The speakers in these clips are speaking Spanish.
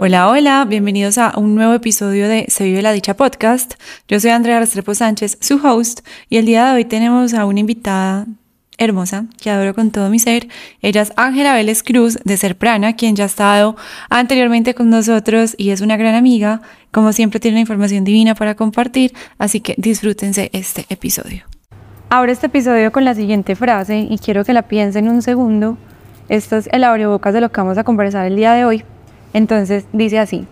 Hola, hola, bienvenidos a un nuevo episodio de Se vive la dicha podcast. Yo soy Andrea Restrepo Sánchez, su host, y el día de hoy tenemos a una invitada hermosa que adoro con todo mi ser. Ella es Ángela Vélez Cruz de Serprana, quien ya ha estado anteriormente con nosotros y es una gran amiga. Como siempre tiene información divina para compartir, así que disfrútense este episodio. Ahora este episodio con la siguiente frase y quiero que la piensen un segundo. Esto es el abrebocas de lo que vamos a conversar el día de hoy. Entonces dice así,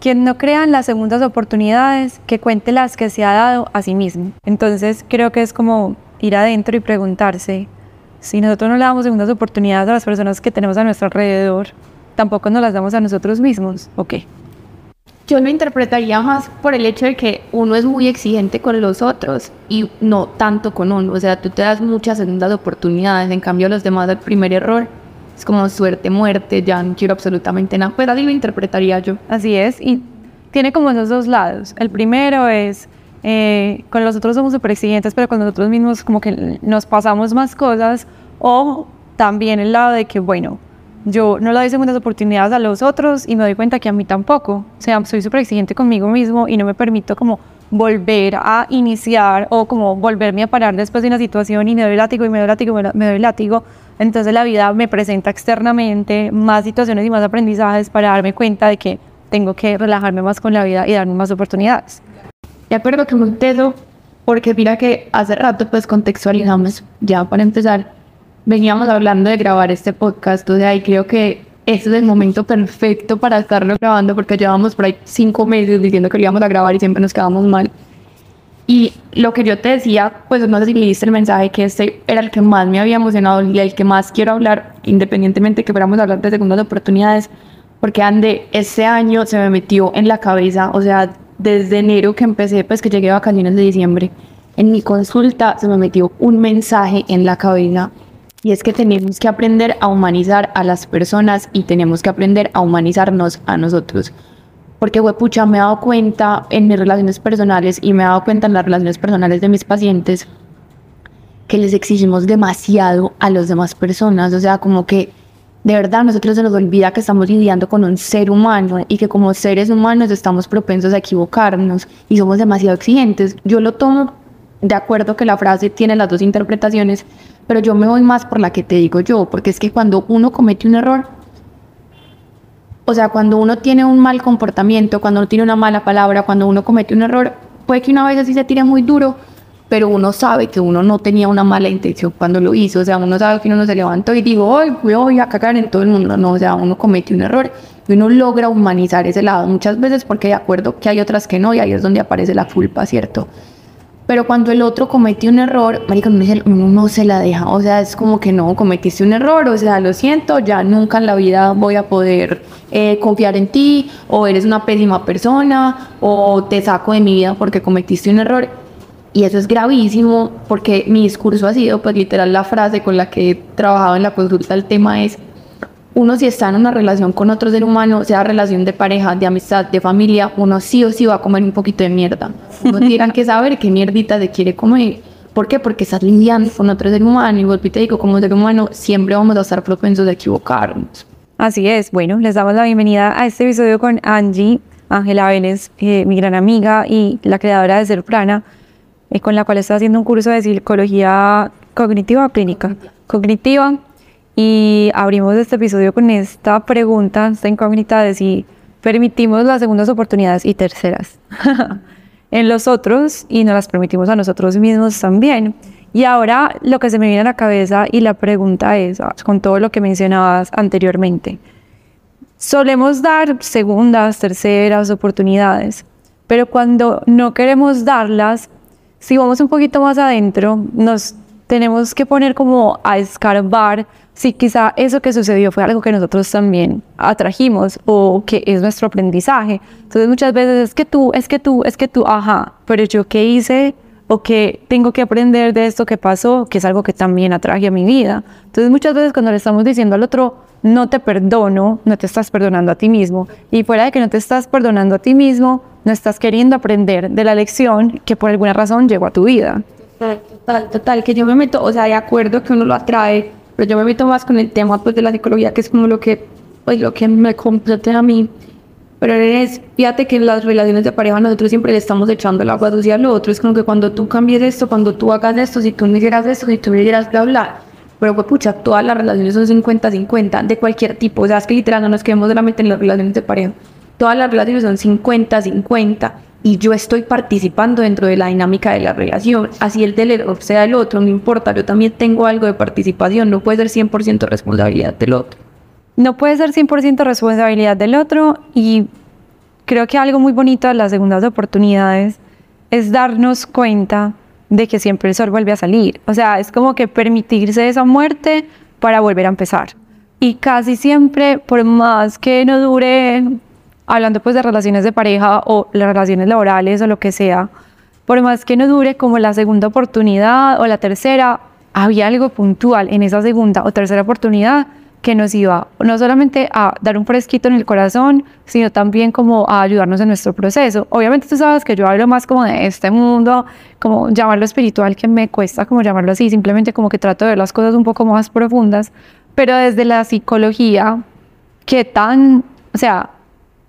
quien no crea en las segundas oportunidades, que cuente las que se ha dado a sí mismo. Entonces creo que es como ir adentro y preguntarse, si nosotros no le damos segundas oportunidades a las personas que tenemos a nuestro alrededor, tampoco nos las damos a nosotros mismos, ¿o qué? Yo lo interpretaría más por el hecho de que uno es muy exigente con los otros y no tanto con uno. O sea, tú te das muchas segundas oportunidades, en cambio los demás el primer error es como suerte, muerte, ya no quiero absolutamente nada. Pues así lo interpretaría yo. Así es, y tiene como esos dos lados. El primero es, eh, con los otros somos súper exigentes, pero con nosotros mismos como que nos pasamos más cosas. O también el lado de que, bueno, yo no le doy segundas oportunidades a los otros y me doy cuenta que a mí tampoco. O sea, soy súper exigente conmigo mismo y no me permito como volver a iniciar o como volverme a parar después de una situación y me doy látigo y me doy látigo y me doy látigo entonces la vida me presenta externamente más situaciones y más aprendizajes para darme cuenta de que tengo que relajarme más con la vida y darme más oportunidades. De acuerdo con usted, porque mira que hace rato pues contextualizamos, ya para empezar, veníamos hablando de grabar este podcast, o sea, y creo que ese es el momento perfecto para estarlo grabando porque llevamos por ahí cinco meses diciendo que lo íbamos a grabar y siempre nos quedamos mal. Y lo que yo te decía, pues no sé si leíste el mensaje, que este era el que más me había emocionado y el que más quiero hablar, independientemente que fuéramos a hablar de segundas oportunidades, porque ande, este año se me metió en la cabeza, o sea, desde enero que empecé, pues que llegué a vacaciones de diciembre, en mi consulta se me metió un mensaje en la cabeza y es que tenemos que aprender a humanizar a las personas y tenemos que aprender a humanizarnos a nosotros. Porque, pucha, me he dado cuenta en mis relaciones personales y me he dado cuenta en las relaciones personales de mis pacientes que les exigimos demasiado a las demás personas. O sea, como que de verdad nosotros se nos olvida que estamos lidiando con un ser humano y que como seres humanos estamos propensos a equivocarnos y somos demasiado exigentes. Yo lo tomo de acuerdo que la frase tiene las dos interpretaciones, pero yo me voy más por la que te digo yo, porque es que cuando uno comete un error, o sea, cuando uno tiene un mal comportamiento, cuando uno tiene una mala palabra, cuando uno comete un error, puede que una vez así se tire muy duro, pero uno sabe que uno no tenía una mala intención cuando lo hizo. O sea, uno sabe que uno no se levantó y digo, hoy voy a cagar en todo el mundo. No, o sea, uno comete un error y uno logra humanizar ese lado. Muchas veces porque de acuerdo que hay otras que no y ahí es donde aparece la culpa, ¿cierto? Pero cuando el otro comete un error, marica, uno no se la deja. O sea, es como que no, cometiste un error, o sea, lo siento, ya nunca en la vida voy a poder eh, confiar en ti, o eres una pésima persona, o te saco de mi vida porque cometiste un error. Y eso es gravísimo porque mi discurso ha sido, pues literal, la frase con la que he trabajado en la consulta, el tema es, uno si está en una relación con otro ser humano, sea relación de pareja, de amistad, de familia, uno sí o sí va a comer un poquito de mierda. Uno tiene que saber qué mierdita se quiere comer. ¿Por qué? Porque estás lidiando con otro ser humano y vuelvo y te digo, como ser humano siempre vamos a estar propensos a equivocarnos. Así es, bueno, les damos la bienvenida a este episodio con Angie, Ángela Vélez, eh, mi gran amiga y la creadora de Ser Prana, eh, con la cual está haciendo un curso de psicología cognitiva clínica. Cognitiva, y abrimos este episodio con esta pregunta, esta incógnita de si permitimos las segundas oportunidades y terceras en los otros y nos las permitimos a nosotros mismos también. Y ahora lo que se me viene a la cabeza y la pregunta es, ah, con todo lo que mencionabas anteriormente, solemos dar segundas, terceras oportunidades, pero cuando no queremos darlas, si vamos un poquito más adentro, nos tenemos que poner como a escarbar si quizá eso que sucedió fue algo que nosotros también atrajimos o que es nuestro aprendizaje. Entonces muchas veces es que tú, es que tú, es que tú, ajá, pero yo qué hice o que tengo que aprender de esto que pasó, que es algo que también atraje a mi vida. Entonces muchas veces cuando le estamos diciendo al otro, no te perdono, no te estás perdonando a ti mismo. Y fuera de que no te estás perdonando a ti mismo, no estás queriendo aprender de la lección que por alguna razón llegó a tu vida. Total, total, que yo me meto, o sea, de acuerdo que uno lo atrae pero yo me meto más con el tema pues, de la psicología, que es como lo que, pues, lo que me compete a mí. Pero es, fíjate que en las relaciones de pareja nosotros siempre le estamos echando el agua sucia al otro. Es como que cuando tú cambies esto, cuando tú hagas esto, si tú no hicieras esto, si tú no hicieras bla, bla. Pero pues pucha, todas las relaciones son 50-50 de cualquier tipo. O sea, es que literal no nos quedemos solamente en las relaciones de pareja. Todas las relaciones son 50-50 y yo estoy participando dentro de la dinámica de la relación. Así el del sea el otro, no importa, yo también tengo algo de participación, no puede ser 100% responsabilidad del otro. No puede ser 100% responsabilidad del otro y creo que algo muy bonito de las segundas oportunidades es darnos cuenta de que siempre el sol vuelve a salir. O sea, es como que permitirse esa muerte para volver a empezar. Y casi siempre, por más que no dure, hablando pues de relaciones de pareja o las relaciones laborales o lo que sea, por más que no dure como la segunda oportunidad o la tercera, había algo puntual en esa segunda o tercera oportunidad que nos iba no solamente a dar un fresquito en el corazón, sino también como a ayudarnos en nuestro proceso. Obviamente tú sabes que yo hablo más como de este mundo, como llamarlo espiritual, que me cuesta como llamarlo así, simplemente como que trato de ver las cosas un poco más profundas, pero desde la psicología, ¿qué tan, o sea,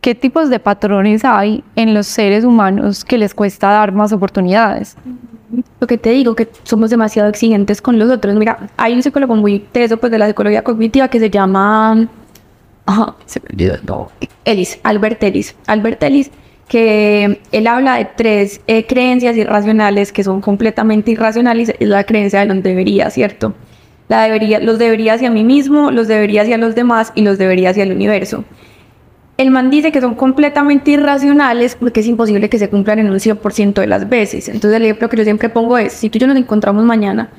qué tipos de patrones hay en los seres humanos que les cuesta dar más oportunidades? lo que te digo, que somos demasiado exigentes con los otros. Mira, hay un psicólogo muy teso pues, de la psicología cognitiva que se llama... Ajá, se me olvidó, no. Ellis, Albert Ellis. Albert Ellis, que él habla de tres eh, creencias irracionales que son completamente irracionales. Es la creencia de los debería, ¿cierto? La debería, los debería hacia mí mismo, los debería hacia los demás y los debería hacia el universo. El man dice que son completamente irracionales porque es imposible que se cumplan en un 100% de las veces. Entonces el ejemplo que yo siempre pongo es, si tú y yo nos encontramos mañana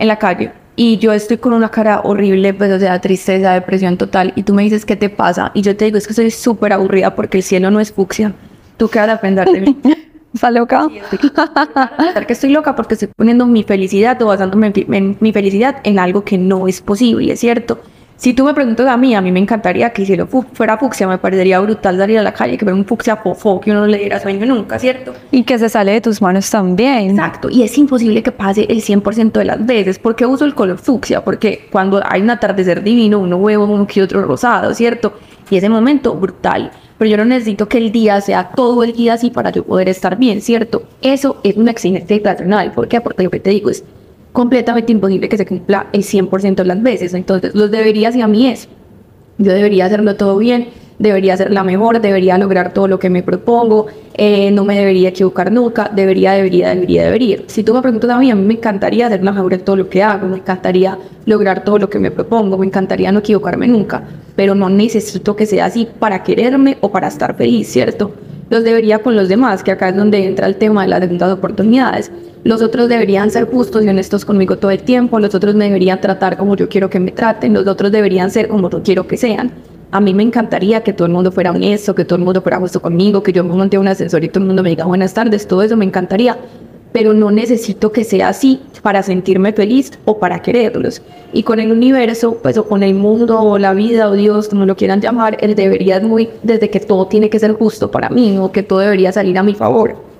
en la calle y yo estoy con una cara horrible, pues o sea, tristeza, depresión total, y tú me dices, ¿qué te pasa? Y yo te digo, es que estoy súper aburrida porque el cielo no es fucsia. ¿Tú qué vas a aprender de mí? ¿Está loca? Sí, estoy, que estoy loca porque estoy poniendo mi felicidad o basándome en mi felicidad en algo que no es posible, ¿cierto? Si tú me preguntas a mí, a mí me encantaría que si lo fuera fucsia, me parecería brutal salir a la calle, que ver un fucsia fofo, que uno no le diera sueño nunca, ¿cierto? Y que se sale de tus manos también. Exacto, y es imposible que pase el 100% de las veces. ¿Por qué uso el color fucsia? Porque cuando hay un atardecer divino, uno huevo uno que otro rosado, ¿cierto? Y ese momento, brutal. Pero yo no necesito que el día sea todo el día así para yo poder estar bien, ¿cierto? Eso es una exigencia irracional. ¿Por qué? Porque lo que te digo es, completamente imposible que se cumpla el 100% de las veces. Entonces, los deberías y a mí es, yo debería hacerlo todo bien, debería ser la mejor, debería lograr todo lo que me propongo, eh, no me debería equivocar nunca, debería, debería, debería, debería. Si tú me preguntas a mí, a mí me encantaría ser la mejor en todo lo que hago, me encantaría lograr todo lo que me propongo, me encantaría no equivocarme nunca, pero no necesito que sea así para quererme o para estar feliz, ¿cierto? Los debería con los demás, que acá es donde entra el tema de las segundas oportunidades los otros deberían ser justos y honestos conmigo todo el tiempo, los otros me deberían tratar como yo quiero que me traten, los otros deberían ser como yo quiero que sean. A mí me encantaría que todo el mundo fuera honesto, que todo el mundo fuera justo conmigo, que yo me monte un ascensor y todo el mundo me diga buenas tardes, todo eso me encantaría, pero no necesito que sea así para sentirme feliz o para quererlos. Y con el universo, pues o con el mundo o la vida o Dios, como lo quieran llamar, él debería muy desde que todo tiene que ser justo para mí o que todo debería salir a mi favor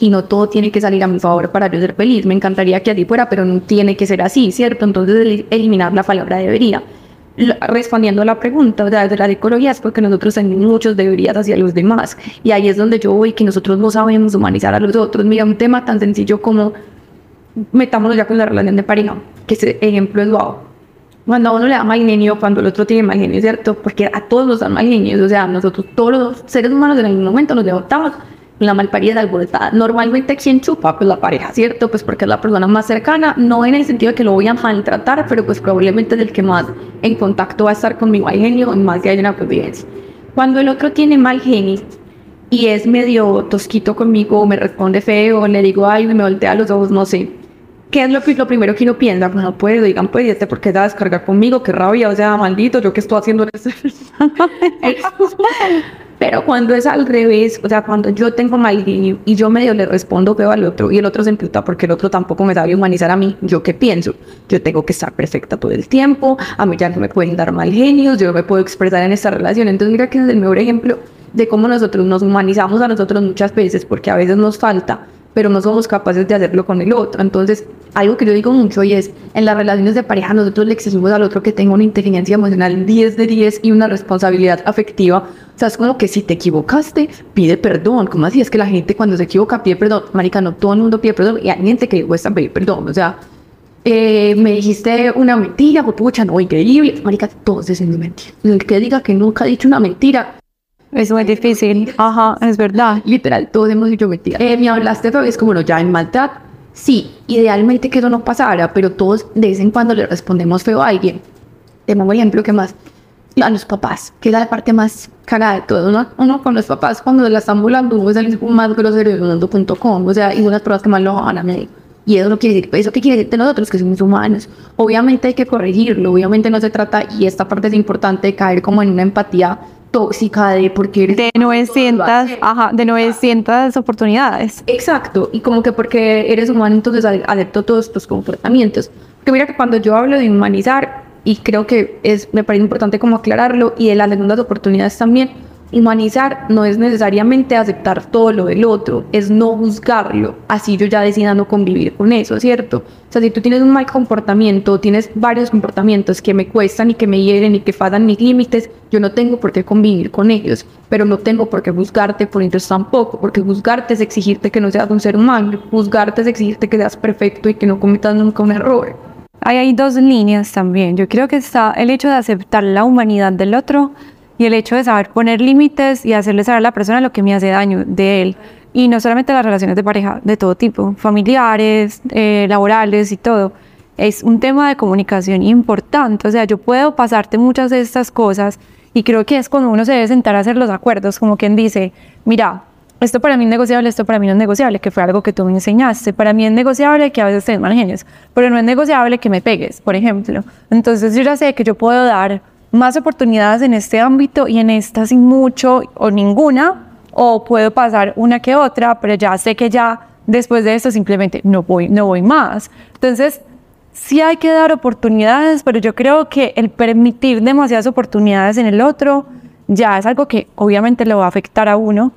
y no todo tiene que salir a mi favor para yo ser feliz. Me encantaría que así fuera, pero no tiene que ser así, ¿cierto? Entonces eliminar la palabra debería. Respondiendo a la pregunta o sea, de la psicología es porque nosotros tenemos muchos deberías hacia los demás y ahí es donde yo voy que nosotros no sabemos humanizar a los otros. Mira, un tema tan sencillo como metámonos ya con la relación de pareja, que ese ejemplo es wow. Cuando a uno le da mal genio, cuando el otro tiene mal genio, ¿cierto? Porque a todos nos dan mal genio, o sea, nosotros todos los seres humanos en algún momento nos levantamos la malparida alborotada. Normalmente, ¿quién chupa? Pues la pareja, ¿cierto? Pues porque es la persona más cercana, no en el sentido de que lo voy a maltratar, pero pues probablemente es el que más en contacto va a estar con mi mal genio, más que hay una convivencia. Cuando el otro tiene mal genio y es medio tosquito conmigo, me responde feo, le digo algo y me voltea los ojos, no sé. ¿Qué es lo, lo primero que uno piensa? Pues no puedo, digan, pues, ¿y este por qué va a descargar conmigo? Qué rabia, o sea, maldito, yo qué estoy haciendo en este... Pero cuando es al revés, o sea, cuando yo tengo mal genio y yo medio le respondo feo al otro y el otro se emputa porque el otro tampoco me sabe humanizar a mí, ¿yo qué pienso? Yo tengo que estar perfecta todo el tiempo, a mí ya no me pueden dar mal genios, yo me puedo expresar en esta relación. Entonces, mira que es el mejor ejemplo de cómo nosotros nos humanizamos a nosotros muchas veces porque a veces nos falta pero no somos capaces de hacerlo con el otro. Entonces, algo que yo digo mucho y es, en las relaciones de pareja nosotros le exigimos al otro que tenga una inteligencia emocional 10 de 10 y una responsabilidad afectiva. O sea, es como que si te equivocaste, pide perdón. ¿Cómo así? Es que la gente cuando se equivoca pide perdón. Marica, no todo el mundo pide perdón y hay gente que cuesta pedir perdón. O sea, eh, me dijiste una mentira, pucha, no, increíble. Marica, todo es mentira. El que diga que nunca ha dicho una mentira, es muy difícil. Ajá, es verdad. Literal, todos hemos dicho mentiras. Eh, me hablaste, pero es como, no, ya en maldad. Sí, idealmente que eso no pasara, pero todos de vez en cuando le respondemos feo a alguien. Te pongo ejemplo que más a los papás, que es la parte más cagada de todo. Uno, uno con los papás, cuando la están volando, uno es el más grosero de mundo.com. O sea, y unas pruebas que más lo van a medir. Y eso no quiere decir, eso qué quiere decir de nosotros, que somos humanos. Obviamente hay que corregirlo, obviamente no se trata, y esta parte es importante, caer como en una empatía tóxica de porque eres de 900, ajá, de 900 oportunidades. Exacto, y como que porque eres humano entonces acepto todos estos comportamientos. Porque mira que cuando yo hablo de humanizar, y creo que es, me parece importante como aclararlo, y de las segundas oportunidades también, Humanizar no es necesariamente aceptar todo lo del otro, es no juzgarlo. Así yo ya decida no convivir con eso, ¿cierto? O sea, si tú tienes un mal comportamiento, tienes varios comportamientos que me cuestan y que me hieren y que faltan mis límites, yo no tengo por qué convivir con ellos, pero no tengo por qué juzgarte por ellos tampoco, porque juzgarte es exigirte que no seas un ser humano, juzgarte es exigirte que seas perfecto y que no cometas nunca un error. Ahí hay dos líneas también. Yo creo que está el hecho de aceptar la humanidad del otro y el hecho de saber poner límites y hacerle saber a la persona lo que me hace daño de él. Y no solamente las relaciones de pareja, de todo tipo, familiares, eh, laborales y todo. Es un tema de comunicación importante. O sea, yo puedo pasarte muchas de estas cosas y creo que es cuando uno se debe sentar a hacer los acuerdos, como quien dice, mira, esto para mí es negociable, esto para mí no es negociable, que fue algo que tú me enseñaste. Para mí es negociable que a veces te mal pero no es negociable que me pegues, por ejemplo. Entonces yo ya sé que yo puedo dar más oportunidades en este ámbito y en esta sin mucho o ninguna, o puedo pasar una que otra, pero ya sé que ya después de esto simplemente no voy, no voy más. Entonces, sí hay que dar oportunidades, pero yo creo que el permitir demasiadas oportunidades en el otro ya es algo que obviamente lo va a afectar a uno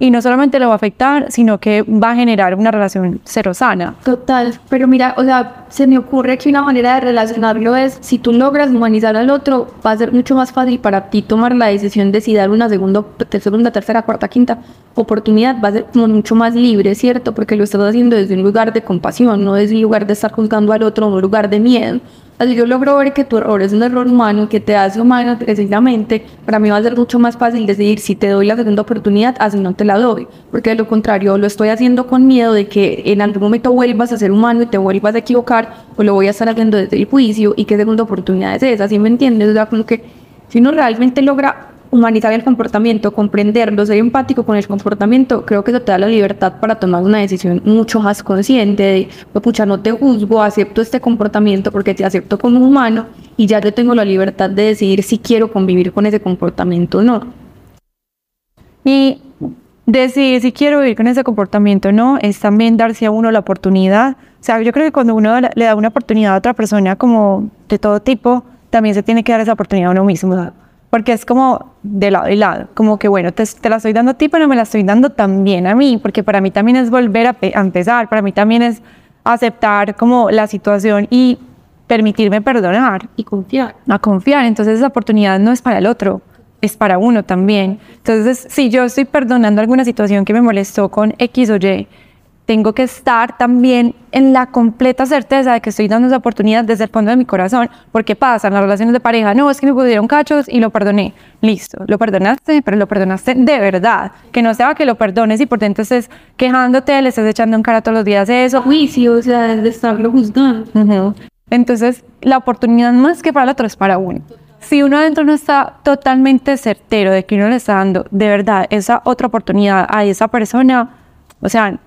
y no solamente lo va a afectar, sino que va a generar una relación cero sana. Total, pero mira, o sea, se me ocurre que una manera de relacionarlo es, si tú logras humanizar al otro, va a ser mucho más fácil para ti tomar la decisión de si dar una segunda, segunda tercera, cuarta, quinta oportunidad, va a ser mucho más libre, ¿cierto? Porque lo estás haciendo desde un lugar de compasión, no desde un lugar de estar juzgando al otro, un lugar de miedo. Así yo logro ver que tu error es un error humano, que te hace humano precisamente, para mí va a ser mucho más fácil decidir si te doy la segunda oportunidad, así no te la doy. Porque de lo contrario, lo estoy haciendo con miedo de que en algún momento vuelvas a ser humano y te vuelvas a equivocar, o lo voy a estar haciendo desde el juicio, y qué segunda oportunidad es esa, ¿sí me entiendes? O sea, como que si uno realmente logra humanizar el comportamiento, comprenderlo, ser empático con el comportamiento, creo que eso te da la libertad para tomar una decisión mucho más consciente de, pues, pucha, no te juzgo, acepto este comportamiento porque te acepto como humano y ya yo tengo la libertad de decidir si quiero convivir con ese comportamiento o no. Y decidir si quiero vivir con ese comportamiento o no es también darse a uno la oportunidad. O sea, yo creo que cuando uno le da una oportunidad a otra persona como de todo tipo, también se tiene que dar esa oportunidad a uno mismo porque es como de lado y lado, como que bueno, te, la estoy dando a ti, pero me la estoy dando también a mí, porque para mí también es volver a, empezar, para mí también es aceptar como la situación y permitirme perdonar. Y confiar. A confiar, entonces esa oportunidad no es para el otro, es para uno también. Entonces, si yo estoy perdonando alguna situación que me molestó con X o Y, tengo que estar también en la completa certeza de que estoy dando esa oportunidad desde el fondo de mi corazón, porque pasa en las relaciones de pareja, no, es que me pudieron cachos y lo perdoné, listo, lo perdonaste, pero lo perdonaste de verdad, que no sea que lo perdones y por dentro estés quejándote, le estés echando en cara todos los días eso. Juicio, o sea, de estarlo juzgando. Entonces, la oportunidad más que para el otro es para uno. Si uno adentro no está totalmente certero de que uno le está dando de verdad esa otra oportunidad a esa persona, o sea,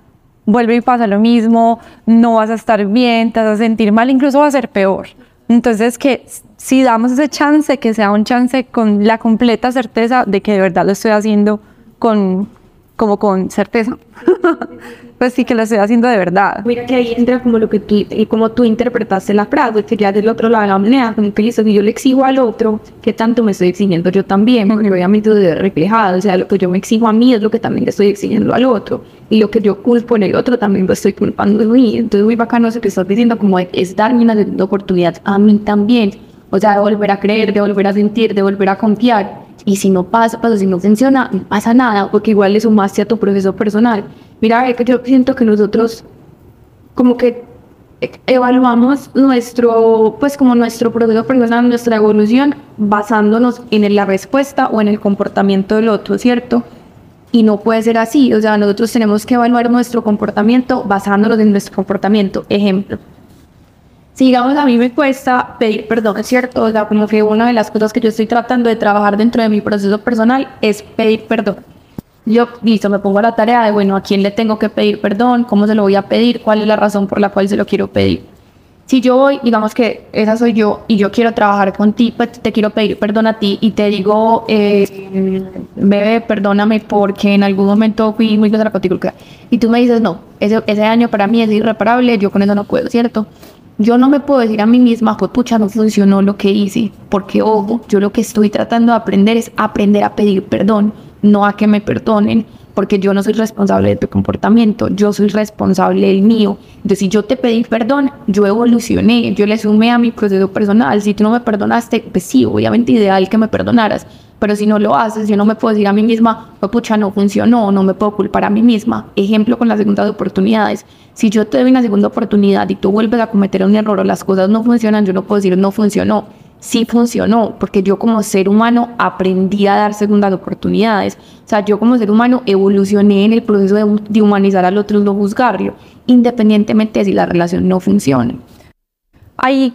vuelve y pasa lo mismo, no vas a estar bien, te vas a sentir mal, incluso va a ser peor. Entonces, que si damos ese chance, que sea un chance con la completa certeza de que de verdad lo estoy haciendo con, como con certeza. pues sí que lo estoy haciendo de verdad. Mira que ahí entra como lo que tú, y como tú interpretaste la frase, que ya del otro lado de la moneda, como que yo le exijo al otro, que tanto me estoy exigiendo yo también, porque obviamente estoy reflejado, o sea, lo que yo me exijo a mí es lo que también le estoy exigiendo al otro, y lo que yo culpo en el otro también lo estoy culpando de mí, entonces muy bacano eso que estás diciendo, como es darme una oportunidad a mí también, o sea, de volver a creer, de volver a sentir, de volver a confiar, y si no pasa, pues si no funciona, no pasa nada, porque igual le sumaste a tu proceso personal. Mira, yo siento que nosotros como que evaluamos nuestro, pues como nuestro proceso personal, nuestra evolución, basándonos en la respuesta o en el comportamiento del otro, ¿cierto? Y no puede ser así, o sea, nosotros tenemos que evaluar nuestro comportamiento basándonos en nuestro comportamiento. Ejemplo, si digamos a mí me cuesta pedir perdón, cierto, o sea, como que una de las cosas que yo estoy tratando de trabajar dentro de mi proceso personal es pedir perdón. Yo, listo, me pongo a la tarea de, bueno, ¿a quién le tengo que pedir perdón? ¿Cómo se lo voy a pedir? ¿Cuál es la razón por la cual se lo quiero pedir? Si yo voy, digamos que esa soy yo y yo quiero trabajar contigo, pues te quiero pedir perdón a ti y te digo, eh, bebé, perdóname porque en algún momento fui muy grosera contigo. Y tú me dices, no, ese, ese daño para mí es irreparable, yo con eso no puedo, ¿cierto? Yo no me puedo decir a mí misma, pues pucha, no funcionó lo que hice, porque ojo, yo lo que estoy tratando de aprender es aprender a pedir perdón, no a que me perdonen, porque yo no soy responsable de tu comportamiento, yo soy responsable del mío. Entonces, si yo te pedí perdón, yo evolucioné, yo le sumé a mi proceso personal. Si tú no me perdonaste, pues sí, obviamente ideal que me perdonaras, pero si no lo haces, yo no me puedo decir a mí misma, pues pucha, no funcionó, no me puedo culpar a mí misma. Ejemplo con las segundas oportunidades. Si yo te doy una segunda oportunidad y tú vuelves a cometer un error o las cosas no funcionan, yo no puedo decir no funcionó. Sí funcionó, porque yo como ser humano aprendí a dar segundas oportunidades. O sea, yo como ser humano evolucioné en el proceso de, humanizar al otro y no juzgarlo, independientemente de si la relación no funciona. Ahí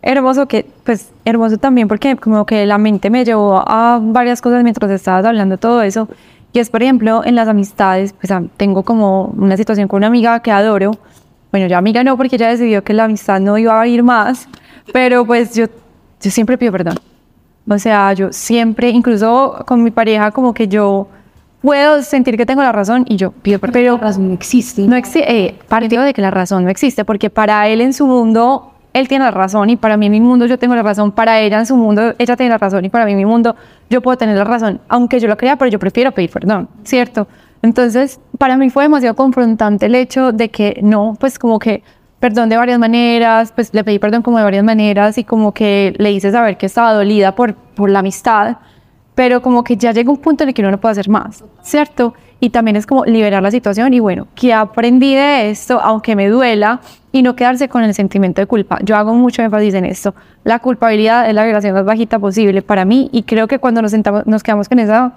hermoso que, pues, hermoso también porque como que la mente me llevó a varias cosas mientras estabas hablando de todo eso. Y es, por ejemplo, en las amistades, pues tengo como una situación con una amiga que adoro. Bueno, ya amiga no, porque ella decidió que la amistad no iba a ir más, pero pues yo, yo siempre pido perdón. O sea, yo siempre, incluso con mi pareja, como que yo puedo sentir que tengo la razón y yo pido perdón. Pero la razón no existe. No existe, eh, partido de que la razón no existe, porque para él en su mundo él tiene la razón y para mí en mi mundo yo tengo la razón, para ella en su mundo ella tiene la razón y para mí en mi mundo yo puedo tener la razón, aunque yo lo crea, pero yo prefiero pedir perdón, ¿cierto? Entonces, para mí fue demasiado confrontante el hecho de que no, pues como que perdón de varias maneras, pues le pedí perdón como de varias maneras y como que le hice saber que estaba dolida por, por la amistad, pero como que ya llega un punto en el que uno no puede hacer más, ¿cierto? y también es como liberar la situación y bueno, ¿qué aprendí de esto? Aunque me duela y no quedarse con el sentimiento de culpa. Yo hago mucho énfasis en esto. La culpabilidad es la vibración más bajita posible para mí y creo que cuando nos, sentamos, nos quedamos con esa,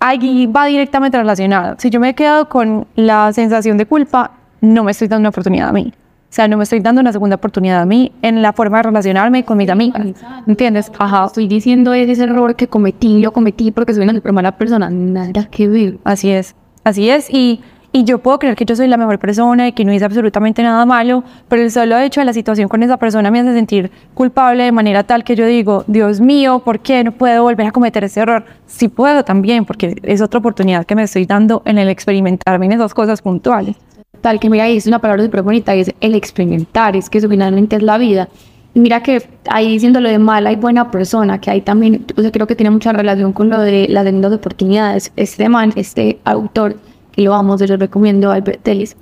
ahí va directamente relacionado. Si yo me he quedado con la sensación de culpa, no me estoy dando una oportunidad a mí. O sea, no me estoy dando una segunda oportunidad a mí en la forma de relacionarme con mis amigas. ¿Entiendes? Ajá. Estoy diciendo ese error que cometí, lo cometí porque soy una mala persona. Nada que ver. Así es. Así es. Y, y yo puedo creer que yo soy la mejor persona y que no hice absolutamente nada malo, pero el solo hecho de la situación con esa persona me hace sentir culpable de manera tal que yo digo, Dios mío, ¿por qué no puedo volver a cometer ese error? Sí puedo también, porque es otra oportunidad que me estoy dando en el experimentarme en esas cosas puntuales tal que mira, es una palabra súper bonita, es el experimentar, es que eso finalmente es la vida. mira que ahí diciendo lo de mala y buena persona, que ahí también, o sea, creo que tiene mucha relación con lo de las segundas oportunidades. Este man, este autor, que lo vamos, yo recomiendo, Albert Ellis,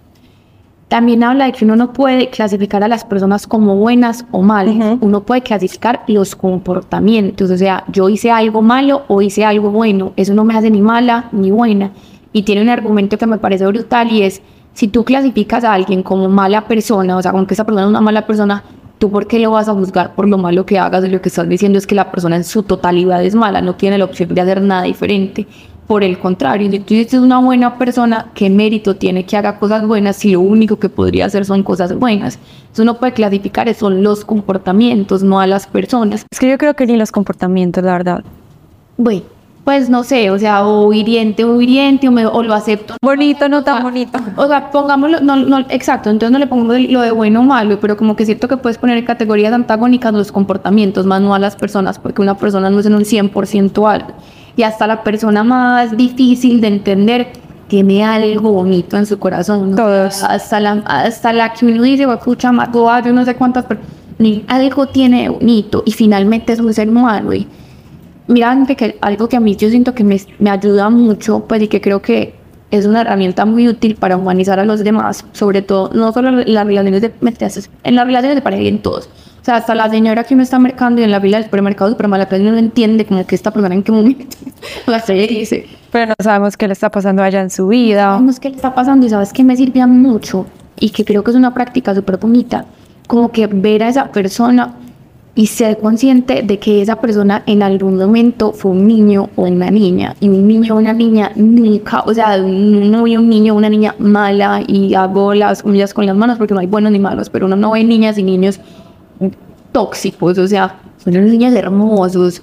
también habla de que uno no puede clasificar a las personas como buenas o malas, uno puede clasificar los comportamientos, o sea, yo hice algo malo o hice algo bueno, eso no me hace ni mala ni buena. Y tiene un argumento que me parece brutal y es, si tú clasificas a alguien como mala persona, o sea, como que esa persona es una mala persona, ¿tú por qué lo vas a juzgar por lo malo que hagas? Y lo que estás diciendo es que la persona en su totalidad es mala, no tiene la opción de hacer nada diferente. Por el contrario, si tú dices una buena persona, ¿qué mérito tiene que haga cosas buenas si lo único que podría hacer son cosas buenas? Eso no puede clasificar, son los comportamientos, no a las personas. Es que yo creo que ni los comportamientos, la verdad. Bueno, pues no sé, o sea, o hiriente o hiriente, o, o lo acepto. Bonito, no tan bonito. O sea, pongámoslo, no, no, exacto, entonces no le pongo lo de bueno o malo, pero como que siento que puedes poner categorías antagónicas los comportamientos, más no a las personas, porque una persona no es en un 100% algo. y hasta la persona más difícil de entender tiene algo bonito en su corazón. ¿no? Todos. Hasta la, hasta la que uno dice, pucha, mató a yo no sé cuántas personas. ni Algo tiene bonito y finalmente es un ser humano. Y mira, que algo que a mí yo siento que me, me ayuda mucho, pues y que creo que es una herramienta muy útil para humanizar a los demás, sobre todo, no solo en las relaciones de en las relaciones de pareja y en todos. O sea, hasta la señora que me está mercando y en la fila del supermercado super mala no entiende como que esta persona en qué momento la se dice. Pero no sabemos qué le está pasando allá en su vida. No sabemos qué le está pasando y sabes que me sirve mucho y que creo que es una práctica súper bonita, como que ver a esa persona y ser consciente de que esa persona en algún momento fue un niño o una niña y un niño o una niña nunca, o sea, no ve un niño o una niña mala y hago las comillas con las manos porque no hay buenos ni malos, pero uno no ve niñas y niños tóxicos, o sea, son unos niños hermosos.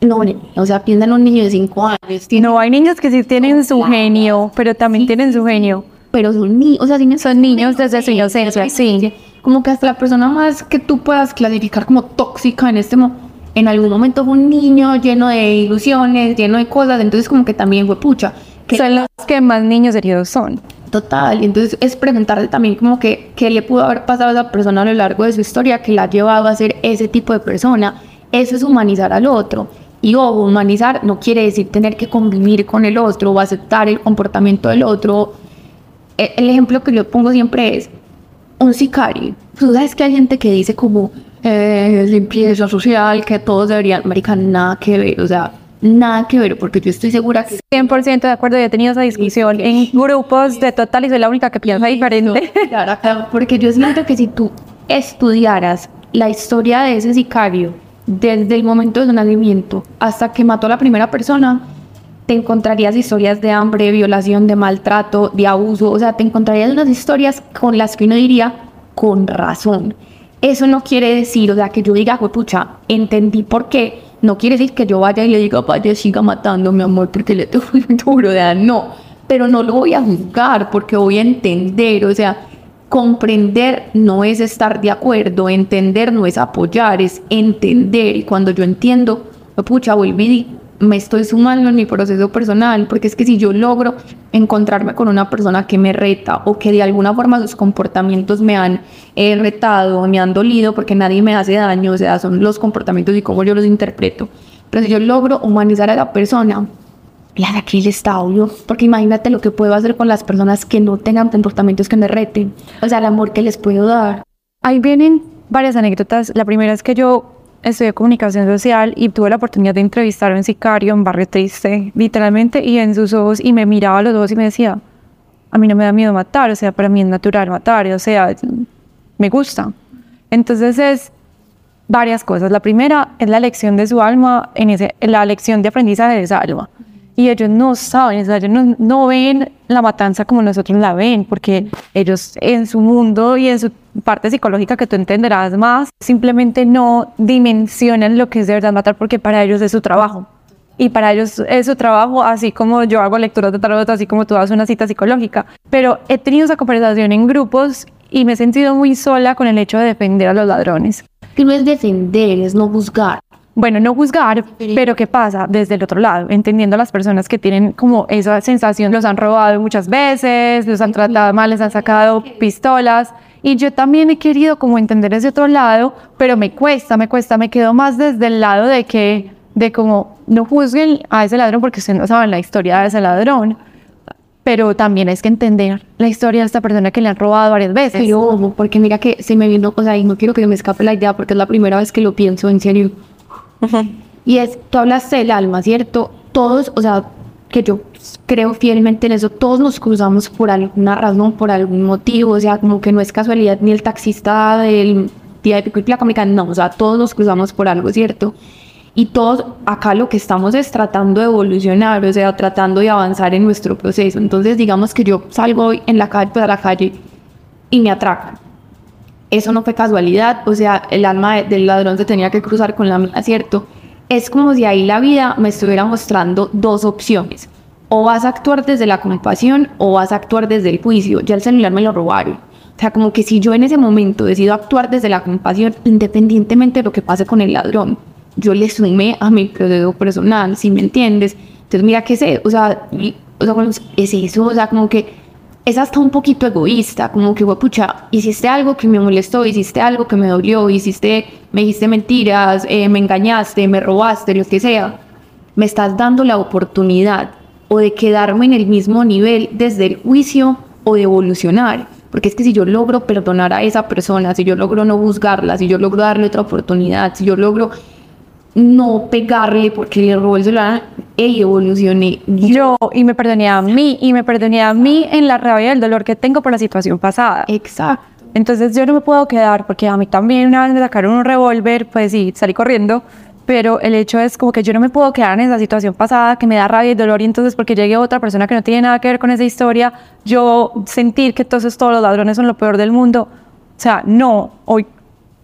No, o sea, piensan un niño de 5 años. No, hay niños que sí tienen su genio, pero también tienen su genio. Pero son niños, o sea, son niños desde su inocencia, sí como que hasta la persona más que tú puedas clasificar como tóxica en este momento, en algún momento fue un niño lleno de ilusiones, lleno de cosas, entonces como que también fue pucha. Que son los que más niños heridos son. Total, y entonces es preguntarle también como que qué le pudo haber pasado a esa persona a lo largo de su historia que la ha llevado a ser ese tipo de persona. Eso es humanizar al otro. Y ojo, humanizar no quiere decir tener que convivir con el otro o aceptar el comportamiento del otro. E, el ejemplo que yo pongo siempre es, un sicario. Tú sabes que hay gente que dice como eh, limpieza social, que todos deberían, marica, nada que ver, o sea, nada que ver, porque yo estoy segura que... 100% de acuerdo, yo he tenido esa discusión en grupos de total y soy la única que piensa diferente. porque yo siento que si tú estudiaras la historia de ese sicario desde el momento de su nacimiento hasta que mató a la primera persona, te encontrarías historias de hambre, violación, de maltrato, de abuso, o sea, te encontrarías unas historias con las que uno diría con razón. Eso no quiere decir, o sea, que yo diga, pucha, entendí por qué. No quiere decir que yo vaya y le diga, vaya, siga matando, mi amor, porque le tengo muy duro, o sea, no. Pero no lo voy a juzgar porque voy a entender, o sea, comprender no es estar de acuerdo, entender no es apoyar, es entender. Y cuando yo entiendo, pucha, volví me estoy sumando en mi proceso personal, porque es que si yo logro encontrarme con una persona que me reta o que de alguna forma sus comportamientos me han eh, retado, me han dolido, porque nadie me hace daño, o sea, son los comportamientos y cómo yo los interpreto. Pero si yo logro humanizar a la persona, la de aquí el estado, porque imagínate lo que puedo hacer con las personas que no tengan comportamientos que me reten, o sea, el amor que les puedo dar. Ahí vienen varias anécdotas. La primera es que yo estudié comunicación social y tuve la oportunidad de entrevistar a un sicario en Barrio Triste, literalmente, y en sus ojos, y me miraba a los ojos y me decía, a mí no me da miedo matar, o sea, para mí es natural matar, o sea, me gusta. Entonces es varias cosas. La primera es la lección de su alma, en ese, la lección de aprendizaje de esa alma y ellos no saben, o sea, ellos no, no, ven la matanza como nosotros la ven, porque ellos en su mundo y en su parte psicológica que tú entenderás más, simplemente no dimensionan lo que es de verdad matar, porque para ellos es su trabajo. Y para ellos es su trabajo, así como yo hago lecturas de tarot, así como tú haces una cita psicológica. Pero he tenido esa conversación en grupos y me he sentido muy sola con el hecho de defender a los ladrones. Que no es defender, es no juzgar bueno, no juzgar, pero ¿qué pasa desde el otro lado? Entendiendo a las personas que tienen como esa sensación, los han robado muchas veces, los han tratado mal, les han sacado pistolas. Y yo también he querido como entender ese otro lado, pero me cuesta, me cuesta, me quedo más desde el lado de que, de como, no juzguen a ese ladrón porque ustedes no saben la historia de ese ladrón. Pero también es que entender la historia de esta persona que le han robado varias veces. Pero, porque mira que se me vino, o sea, y no quiero que me escape la idea porque es la primera vez que lo pienso en serio y es, tú hablaste del alma, ¿cierto? Todos, o sea, que yo creo fielmente en eso, todos nos cruzamos por alguna razón, por algún motivo, o sea, como que no es casualidad ni el taxista del día de pico y placa, no, o sea, todos nos cruzamos por algo, ¿cierto? Y todos acá lo que estamos es tratando de evolucionar, o sea, tratando de avanzar en nuestro proceso. Entonces, digamos que yo salgo en la calle, para pues, la calle y me atracan eso no fue casualidad, o sea, el alma del ladrón se tenía que cruzar con la mía, ¿cierto? Es como si ahí la vida me estuviera mostrando dos opciones. O vas a actuar desde la compasión o vas a actuar desde el juicio. Ya el celular me lo robaron. O sea, como que si yo en ese momento decido actuar desde la compasión, independientemente de lo que pase con el ladrón, yo le sumé a mi proceso personal, si me entiendes, Entonces, mira, ¿qué sé? O sea, o sea, es eso, o sea, como que es hasta un poquito egoísta, como que, pucha, hiciste algo que me molestó, hiciste algo que me dolió, hiciste, me dijiste mentiras, eh, me engañaste, me robaste, lo que sea. Me estás dando la oportunidad o de quedarme en el mismo nivel desde el juicio o de evolucionar. Porque es que si yo logro perdonar a esa persona, si yo logro no juzgarla, si yo logro darle otra oportunidad, si yo logro no pegarle porque le robó el celular, ey, evolucioné. Yo, y me perdoné a mí, y me perdoné a mí en la rabia y el dolor que tengo por la situación pasada. Exacto. Entonces yo no me puedo quedar, porque a mí también una vez me sacaron un revólver, pues sí, salí corriendo, pero el hecho es como que yo no me puedo quedar en esa situación pasada que me da rabia y dolor y entonces porque llegue otra persona que no tiene nada que ver con esa historia, yo sentir que entonces todos los ladrones son lo peor del mundo. O sea, no, hoy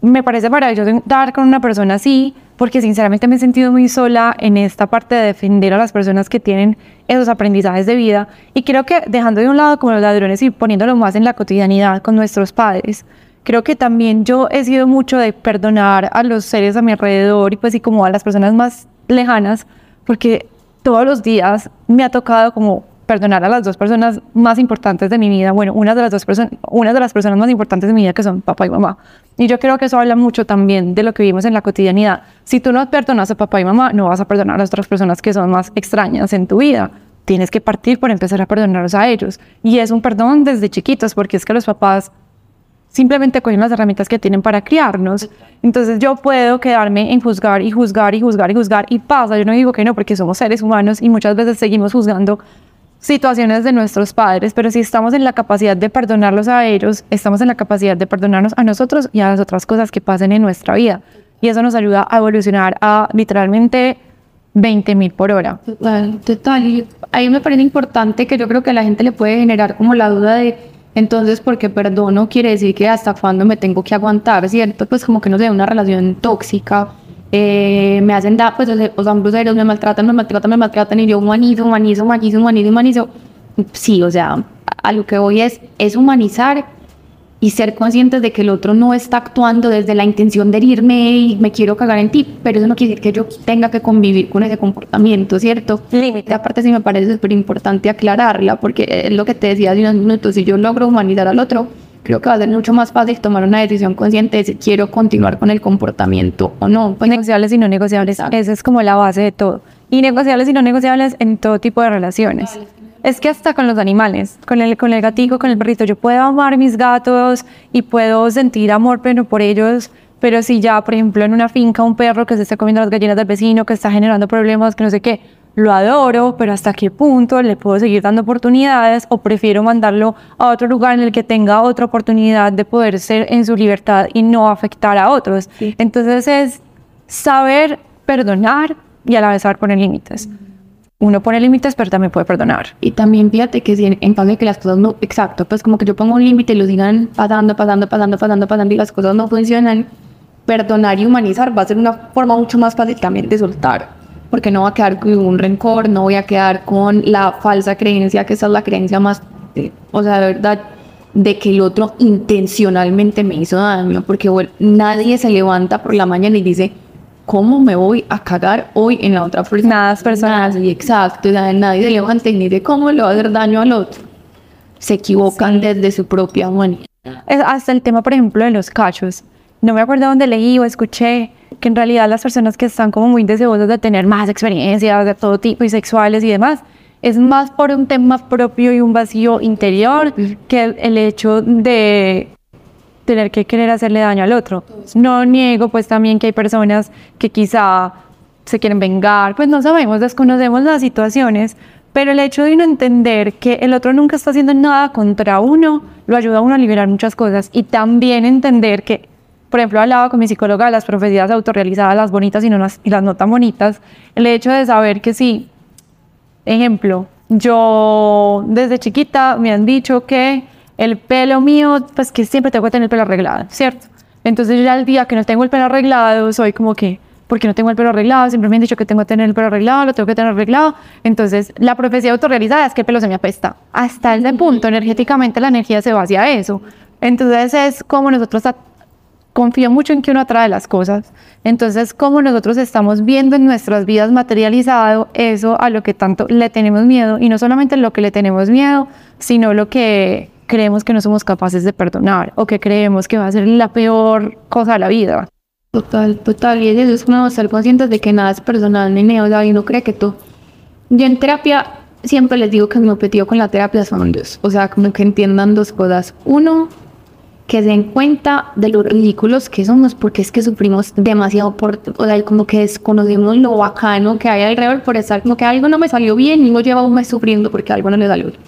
me parece maravilloso dar con una persona así, porque sinceramente me he sentido muy sola en esta parte de defender a las personas que tienen esos aprendizajes de vida. Y creo que dejando de un lado como los ladrones y poniéndolo más en la cotidianidad con nuestros padres, creo que también yo he sido mucho de perdonar a los seres a mi alrededor y pues y como a las personas más lejanas, porque todos los días me ha tocado como perdonar a las dos personas más importantes de mi vida. Bueno, una de las dos personas, una de las personas más importantes de mi vida que son papá y mamá. Y yo creo que eso habla mucho también de lo que vivimos en la cotidianidad. Si tú no perdonas a papá y mamá, no vas a perdonar a las otras personas que son más extrañas en tu vida. Tienes que partir por empezar a perdonarlos a ellos. Y es un perdón desde chiquitos, porque es que los papás simplemente cogen las herramientas que tienen para criarnos. Entonces yo puedo quedarme en juzgar y juzgar y juzgar y juzgar y pasa. Yo no digo que no, porque somos seres humanos y muchas veces seguimos juzgando situaciones de nuestros padres, pero si estamos en la capacidad de perdonarlos a ellos, estamos en la capacidad de perdonarnos a nosotros y a las otras cosas que pasen en nuestra vida. Y eso nos ayuda a evolucionar a literalmente 20 mil por hora. Total, total. Y ahí me parece importante que yo creo que a la gente le puede generar como la duda de, entonces, porque perdono quiere decir que hasta cuándo me tengo que aguantar, ¿cierto? Pues como que no sé, una relación tóxica, eh, me hacen da, pues, o sea, groseros, me maltratan, me maltratan, me maltratan, y yo humanizo, humanizo, humanizo, humanizo, humanizo. Sí, o sea, a lo que voy es, es humanizar y ser conscientes de que el otro no está actuando desde la intención de herirme y me quiero cagar en ti, pero eso no quiere decir que yo tenga que convivir con ese comportamiento, ¿cierto? Límite. Aparte sí me parece súper importante aclararla, porque es lo que te decía hace unos minutos, si yo logro humanizar al otro, creo que va a ser mucho más fácil tomar una decisión consciente de si quiero continuar con el comportamiento o no. Pues, negociables y no negociables. Exacto. Esa es como la base de todo. Y negociables y no negociables en todo tipo de relaciones. Es que hasta con los animales, con el, con el gatico, con el perrito, yo puedo amar mis gatos y puedo sentir amor pero por ellos, pero si ya, por ejemplo, en una finca un perro que se está comiendo las gallinas del vecino, que está generando problemas, que no sé qué, lo adoro, pero hasta qué punto le puedo seguir dando oportunidades o prefiero mandarlo a otro lugar en el que tenga otra oportunidad de poder ser en su libertad y no afectar a otros. Sí. Entonces es saber perdonar y a la vez saber poner límites. Uno pone límites, pero también puede perdonar. Y también fíjate que si en, en caso de que las cosas no, exacto, pues como que yo pongo un límite y lo sigan pasando, pasando, pasando, pasando, pasando y las cosas no funcionan, perdonar y humanizar va a ser una forma mucho más fácil también de soltar, porque no va a quedar con un rencor, no voy a quedar con la falsa creencia, que esa es la creencia más, o sea, de verdad, de que el otro intencionalmente me hizo daño, porque bueno, nadie se levanta por la mañana y dice, ¿cómo me voy a cagar hoy en la otra persona? Nada es personal. Nadie, exacto, o sea, nadie se levanta y dice, ¿cómo le va a hacer daño al otro? Se equivocan desde su propia. Es hasta el tema, por ejemplo, de los cachos. No me acuerdo dónde leí o escuché que en realidad las personas que están como muy deseosas de tener más experiencias de todo tipo y sexuales y demás, es más por un tema propio y un vacío interior que el, el hecho de tener que querer hacerle daño al otro. No niego pues también que hay personas que quizá se quieren vengar, pues no sabemos, desconocemos las situaciones, pero el hecho de uno entender que el otro nunca está haciendo nada contra uno, lo ayuda a uno a liberar muchas cosas y también entender que, por ejemplo, hablaba con mi psicóloga de las profecías autorrealizadas, las bonitas y, no las, y las no tan bonitas, el hecho de saber que sí, ejemplo, yo desde chiquita me han dicho que el pelo mío, pues que siempre tengo que tener el pelo arreglado, ¿cierto? Entonces yo ya el día que no tengo el pelo arreglado, soy como que, porque no tengo el pelo arreglado, siempre me han dicho que tengo que tener el pelo arreglado, lo tengo que tener arreglado. Entonces la profecía autorrealizada es que el pelo se me apesta. Hasta ese punto, energéticamente la energía se va hacia eso. Entonces es como nosotros a- confío mucho en que uno atrae las cosas. Entonces, como nosotros estamos viendo en nuestras vidas materializado eso a lo que tanto le tenemos miedo, y no solamente lo que le tenemos miedo, sino lo que creemos que no somos capaces de perdonar o que creemos que va a ser la peor cosa de la vida. Total, total. Y eso es como ser conscientes de que nada es personal, ni o sea, y no cree que tú. Yo en terapia siempre les digo que mi objetivo con la terapia son dos. O sea, como que entiendan dos cosas. Uno, que se den cuenta de lo ridículos que somos, porque es que sufrimos demasiado por, o sea, como que desconocemos lo bacano que hay alrededor por estar, como que algo no me salió bien y uno lleva un sufriendo porque algo no le salió bien.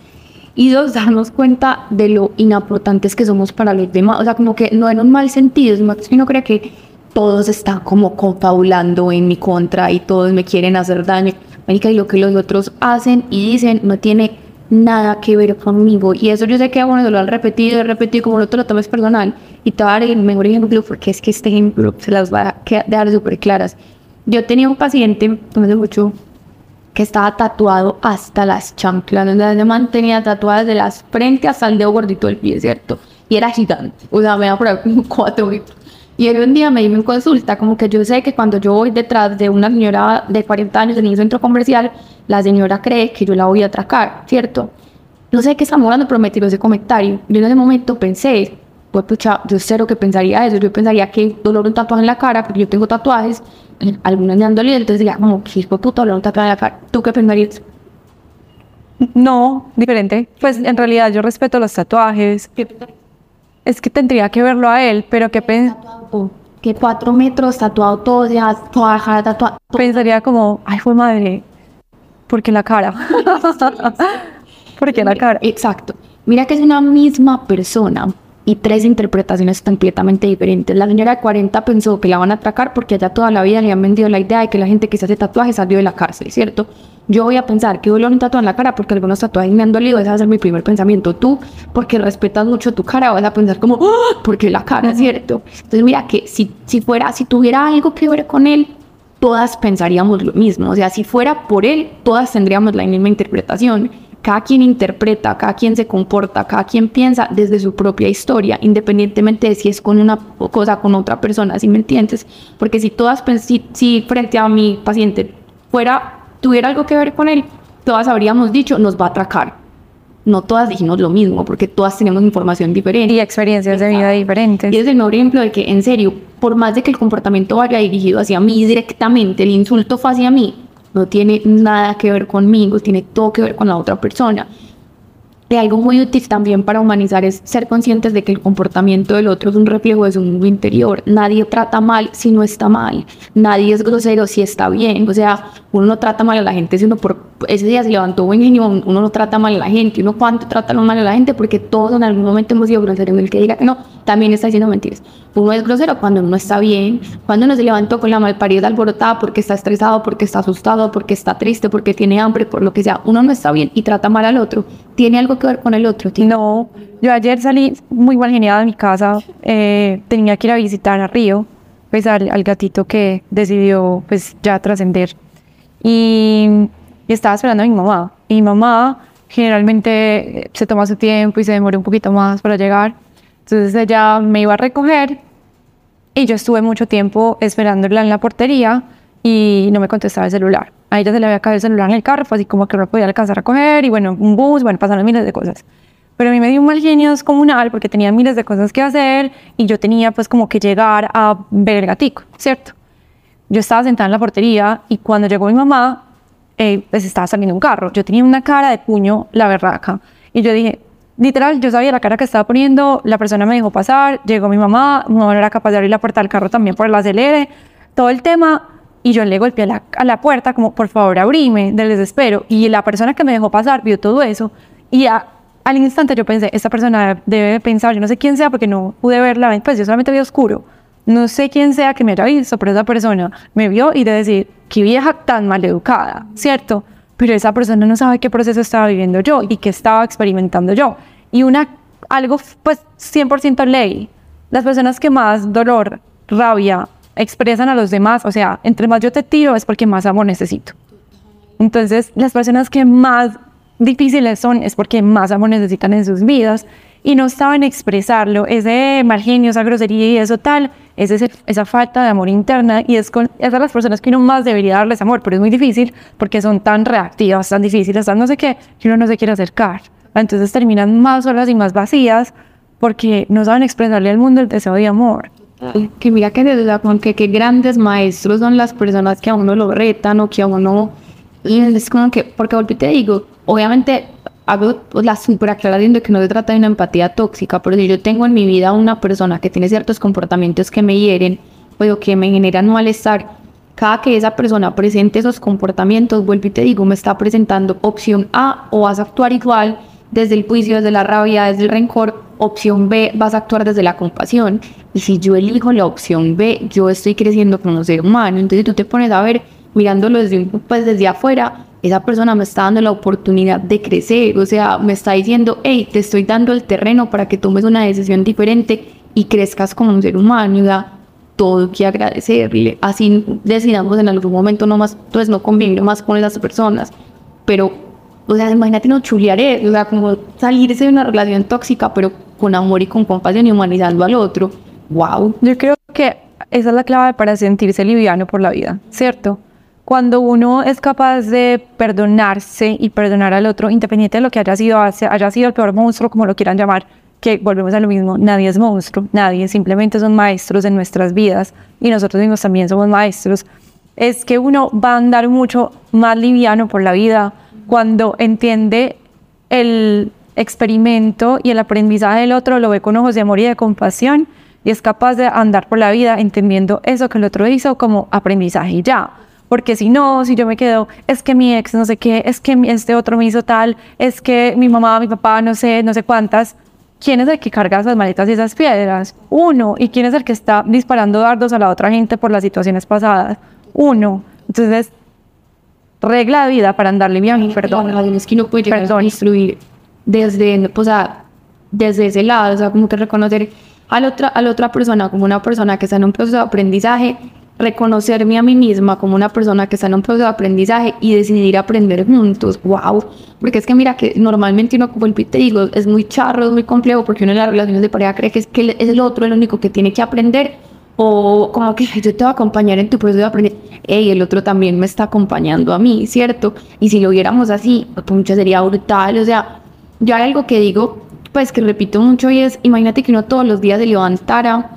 Y dos, darnos cuenta de lo inaportantes que somos para los demás, o sea, como que no en un mal sentido, es que uno cree que todos están como confabulando en mi contra y todos me quieren hacer daño. Y lo que los otros hacen y dicen no tiene nada que ver conmigo. Y eso yo sé que bueno, lo han repetido repetido, como no te lo tomes personal. Y te voy a dar el mejor ejemplo porque es que este ejemplo se las va a dejar súper claras. Yo tenía un paciente, no hace mucho, que estaba tatuado hasta las chanclas. Man tenía tatuadas de las frente hasta el dedo gordito del pie, ¿cierto? Y era gigante. O sea, me iba a poner como cuatro. Y él un día me dio en consulta, como que yo sé que cuando yo voy detrás de una señora de 40 años en un centro comercial, la señora cree que yo la voy a atracar, ¿cierto? No sé qué estamos hablando, pero me tiró ese comentario. Yo en ese momento pensé, pues pucha, yo cero que pensaría eso. Yo pensaría que dolor un tatuaje en la cara, porque yo tengo tatuajes, algunos me han dolido, entonces diría, como, que es puto dolor un tatuaje en la cara. ¿Tú qué pensarías? No, diferente. Pues en realidad yo respeto los tatuajes. ¿Qué es que tendría que verlo a él, pero que pensó que cuatro metros tatuado todo, ya toda cara tatuada. Pensaría como, ay, fue madre, porque la cara. porque la cara. Exacto. Mira que es una misma persona y tres interpretaciones completamente diferentes. La señora de 40 pensó que la van a atracar porque ella toda la vida le han vendido la idea de que la gente que se hace tatuajes salió de la cárcel, ¿cierto? Yo voy a pensar que dolor un tatuaje en la cara porque algunos tatuajes me han dolido, ese va a ser mi primer pensamiento. Tú, porque respetas mucho tu cara, vas a pensar como, ¡Ah! porque la cara, ¿cierto? Entonces mira que si, si fuera, si tuviera algo que ver con él, todas pensaríamos lo mismo. O sea, si fuera por él, todas tendríamos la misma interpretación. Cada quien interpreta, cada quien se comporta, cada quien piensa desde su propia historia, independientemente de si es con una cosa con otra persona, ¿sí me entiendes? Porque si todas, si, si frente a mi paciente fuera tuviera algo que ver con él, todas habríamos dicho, nos va a atracar. No todas dijimos lo mismo, porque todas tenemos información diferente. Y experiencias de vida diferentes. Y es el mejor ejemplo de que, en serio, por más de que el comportamiento vaya dirigido hacia mí directamente, el insulto fue hacia mí, no tiene nada que ver conmigo, tiene todo que ver con la otra persona. Y algo muy útil también para humanizar es ser conscientes de que el comportamiento del otro es un reflejo de su mundo interior. Nadie trata mal si no está mal. Nadie es grosero si está bien. O sea, uno no trata mal a la gente sino por ese día se levantó buen genio. Uno no trata mal a la gente. Uno cuánto trata mal a la gente porque todos en algún momento hemos sido groseros. El que diga que no, también está diciendo mentiras. Uno es grosero cuando uno está bien, cuando uno se levantó con la malparida alborotada porque está estresado, porque está asustado, porque está triste, porque tiene hambre, por lo que sea. Uno no está bien y trata mal al otro. Tiene algo que ver con el otro. No, yo ayer salí muy mal geniada de mi casa, eh, tenía que ir a visitar a Río, pues al, gatito que decidió pues ya trascender. Y, estaba esperando a mi mamá. Y mi mamá generalmente se toma su tiempo y se demora un poquito más para llegar. Entonces ella me iba a recoger y yo estuve mucho tiempo esperándola en la portería y no me contestaba el celular. A ella se le había caído el celular en el carro, fue así como que no podía alcanzar a coger y bueno, un bus, bueno, pasaron miles de cosas. Pero a mí me dio un mal genio descomunal porque tenía miles de cosas que hacer y yo tenía pues como que llegar a ver el gatico, ¿cierto? Yo estaba sentada en la portería y cuando llegó mi mamá, eh, pues estaba saliendo un carro. Yo tenía una cara de puño, la berraca. Y yo dije, literal, yo sabía la cara que estaba poniendo, la persona me dejó pasar, llegó mi mamá, no era capaz de abrir la puerta del carro también por el acelere, todo el tema y yo le golpeé a la, a la puerta como, por favor, abrime, del desespero. Y la persona que me dejó pasar vio todo eso. Y al instante yo pensé, esta persona debe pensar, yo no sé quién sea porque no pude verla, pues yo solamente vi oscuro. No sé quién sea que me haya visto, pero esa persona me vio y de decir, qué vieja tan maleducada, ¿cierto? Pero esa persona no sabe qué proceso estaba viviendo yo y qué estaba experimentando yo. Y una, algo, pues 100% ley. Las personas que más dolor, rabia, expresan a los demás, o sea, entre más yo te tiro es porque más amor necesito. Entonces, las personas que más difíciles son es porque más amor necesitan en sus vidas y no saben expresarlo. Ese mal genio, esa grosería y eso tal, es ese, esa falta de amor interna y es con esas las personas que uno más debería darles amor, pero es muy difícil porque son tan reactivas, tan difíciles, tan no sé qué, que uno no se quiere acercar. Entonces terminan más solas y más vacías porque no saben expresarle al mundo el deseo de amor. Que mira que desde la que qué grandes maestros son las personas que a uno lo retan o que a uno es como que porque volví te digo obviamente hago la super aclaración de que no se trata de una empatía tóxica, pero si yo tengo en mi vida una persona que tiene ciertos comportamientos que me hieren o que me generan malestar, cada que esa persona presente esos comportamientos, vuelvo y te digo, me está presentando opción A o vas a actuar igual desde el juicio, desde la rabia, desde el rencor, opción B, vas a actuar desde la compasión. Y si yo elijo la opción B, yo estoy creciendo como ser humano. Entonces tú te pones a ver, mirándolo desde, pues, desde afuera, esa persona me está dando la oportunidad de crecer, o sea, me está diciendo, hey, te estoy dando el terreno para que tomes una decisión diferente y crezcas como un ser humano, o sea, todo que agradecerle, así decidamos en algún momento no más, pues no convivir más con las personas, pero, o sea, imagínate no chulear, o sea, como salirse de una relación tóxica, pero con amor y con compasión y humanizando al otro, wow. Yo creo que esa es la clave para sentirse liviano por la vida, ¿cierto? cuando uno es capaz de perdonarse y perdonar al otro, independiente de lo que haya sido, haya sido el peor monstruo, como lo quieran llamar, que volvemos a lo mismo, nadie es monstruo, nadie, simplemente son maestros en nuestras vidas y nosotros mismos también somos maestros, es que uno va a andar mucho más liviano por la vida cuando entiende el experimento y el aprendizaje del otro, lo ve con ojos de amor y de compasión y es capaz de andar por la vida entendiendo eso que el otro hizo como aprendizaje ya porque si no, si yo me quedo, es que mi ex no sé qué, es que este otro me hizo tal, es que mi mamá, mi papá, no sé, no sé cuántas, ¿quién es el que carga esas maletas y esas piedras? Uno. ¿Y quién es el que está disparando dardos a la otra gente por las situaciones pasadas? Uno. Entonces, regla de vida para andarle bien, perdón. Es que no puede llegar a instruir desde, pues, desde ese lado, o sea, como que reconocer a la, otra, a la otra persona como una persona que está en un proceso de aprendizaje reconocerme a mí misma como una persona que está en un proceso de aprendizaje y decidir aprender juntos. ¡Wow! Porque es que mira que normalmente uno, como el te digo, es muy charro, es muy complejo porque uno en las relaciones de pareja cree que es que es el otro el único que tiene que aprender o como que yo te voy a acompañar en tu proceso de aprender. Ey, el otro también me está acompañando a mí, ¿cierto? Y si lo viéramos así, pues mucho sería brutal. O sea, yo hay algo que digo, pues que repito mucho y es, imagínate que uno todos los días se levantara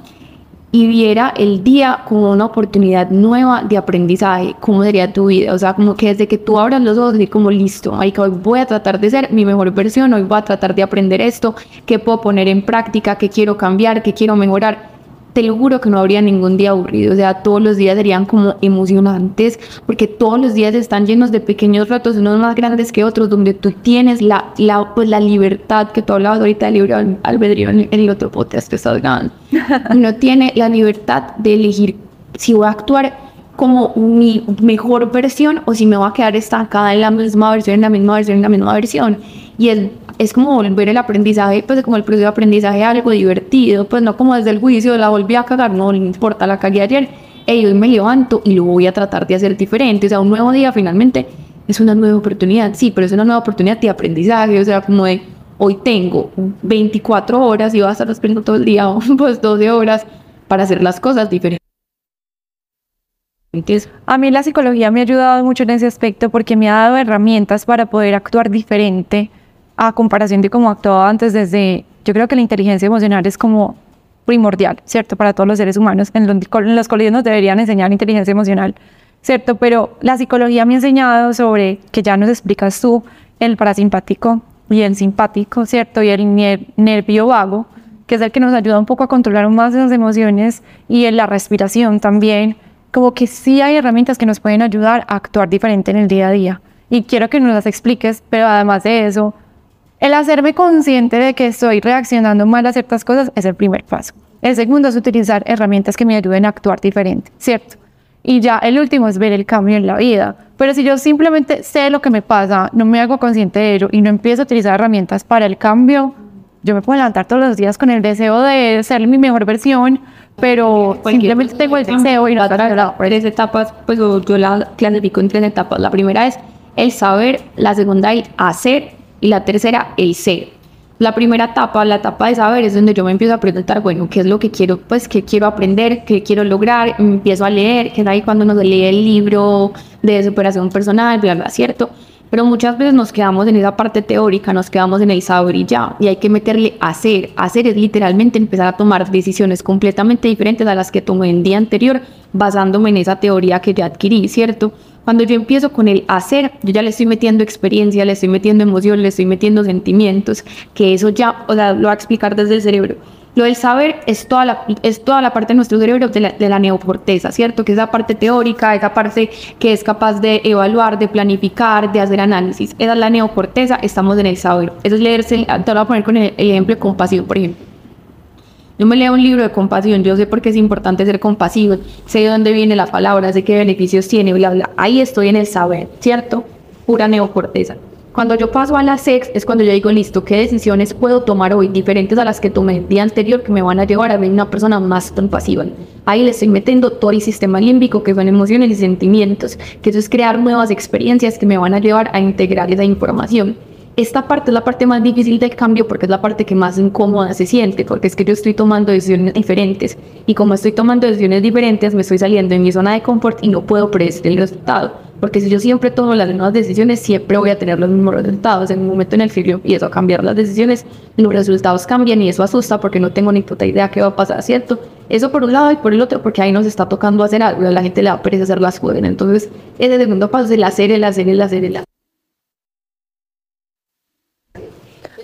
y viera el día como una oportunidad nueva de aprendizaje, cómo sería tu vida, o sea, como que desde que tú abras los ojos y como listo, hoy voy a tratar de ser mi mejor versión, hoy voy a tratar de aprender esto, qué puedo poner en práctica, qué quiero cambiar, qué quiero mejorar, te lo juro que no habría ningún día aburrido, o sea, todos los días serían como emocionantes, porque todos los días están llenos de pequeños retos, unos más grandes que otros, donde tú tienes la, la, pues, la libertad, que tú hablabas ahorita del libre albedrío en el otro podcast que estás ganando, uno tiene la libertad de elegir si voy a actuar como mi mejor versión o si me voy a quedar estancada en la misma versión, en la misma versión, en la misma versión. Y el es como volver el aprendizaje, pues como el proceso de aprendizaje algo divertido, pues no como desde el juicio la volví a cagar, no, importa, la cagué ayer, y hoy me levanto y lo voy a tratar de hacer diferente, o sea, un nuevo día finalmente es una nueva oportunidad, sí, pero es una nueva oportunidad de aprendizaje, o sea, como de hoy tengo 24 horas y voy a estar esperando todo el día, pues 12 horas para hacer las cosas diferentes. A mí la psicología me ha ayudado mucho en ese aspecto porque me ha dado herramientas para poder actuar diferente a comparación de cómo actuaba antes desde, yo creo que la inteligencia emocional es como primordial, ¿cierto? Para todos los seres humanos. En los, en los colegios nos deberían enseñar inteligencia emocional, ¿cierto? Pero la psicología me ha enseñado sobre, que ya nos explicas tú, el parasimpático y el simpático, ¿cierto? Y el nervio vago, que es el que nos ayuda un poco a controlar más esas emociones y en la respiración también. Como que sí hay herramientas que nos pueden ayudar a actuar diferente en el día a día. Y quiero que nos las expliques, pero además de eso, el hacerme consciente de que estoy reaccionando mal a ciertas cosas es el primer paso. El segundo es utilizar herramientas que me ayuden a actuar diferente, ¿cierto? Y ya el último es ver el cambio en la vida. Pero si yo simplemente sé lo que me pasa, no me hago consciente de ello y no empiezo a utilizar herramientas para el cambio, yo me puedo levantar todos los días con el deseo de ser mi mejor versión, pero simplemente tengo el deseo y no para tres etapas, pues yo la clasifico en tres etapas. La primera es el saber, la segunda el hacer y la tercera el ser. La primera etapa, la etapa de saber, es donde yo me empiezo a preguntar, bueno, ¿qué es lo que quiero? Pues, ¿qué quiero aprender? ¿Qué quiero lograr? empiezo a leer, que es ahí cuando nos lee el libro de superación personal, bla, bla, ¿cierto? Pero muchas veces nos quedamos en esa parte teórica, nos quedamos en el saber y ya, y hay que meterle hacer. Hacer es literalmente empezar a tomar decisiones completamente diferentes a las que tomé el día anterior, basándome en esa teoría que ya adquirí, ¿cierto? Cuando yo empiezo con el hacer, yo ya le estoy metiendo experiencia, le estoy metiendo emoción, le estoy metiendo sentimientos, que eso ya, o sea, lo va a explicar desde el cerebro. Lo del saber es toda la, es toda la parte de nuestro cerebro de la, de la neocorteza, ¿cierto? Que es la parte teórica, esa parte que es capaz de evaluar, de planificar, de hacer análisis. Esa es la neocorteza, estamos en el saber. Eso es leerse, te lo voy a poner con el, ejemplo de compasión, por ejemplo. Yo me leo un libro de compasión, yo sé por qué es importante ser compasivo, sé de dónde viene la palabra, sé qué beneficios tiene, bla, bla. Ahí estoy en el saber, ¿cierto? Pura neocorteza. Cuando yo paso a la sex es cuando yo digo, listo, ¿qué decisiones puedo tomar hoy diferentes a las que tomé el día anterior que me van a llevar a ver una persona más compasiva? Ahí le estoy metiendo todo el sistema límbico, que son emociones y sentimientos, que eso es crear nuevas experiencias que me van a llevar a integrar esa información. Esta parte es la parte más difícil del cambio porque es la parte que más incómoda se siente, porque es que yo estoy tomando decisiones diferentes y como estoy tomando decisiones diferentes me estoy saliendo de mi zona de confort y no puedo predecir el resultado, porque si yo siempre tomo las mismas decisiones siempre voy a tener los mismos resultados. En un momento en el que yo empiezo a cambiar las decisiones, los resultados cambian y eso asusta porque no tengo ni puta idea qué va a pasar, ¿cierto? Eso por un lado y por el otro porque ahí nos está tocando hacer algo, a la gente le va a pereza hacer las cosas. Entonces, ese segundo paso es el hacer, el hacer, el hacer, el hacer.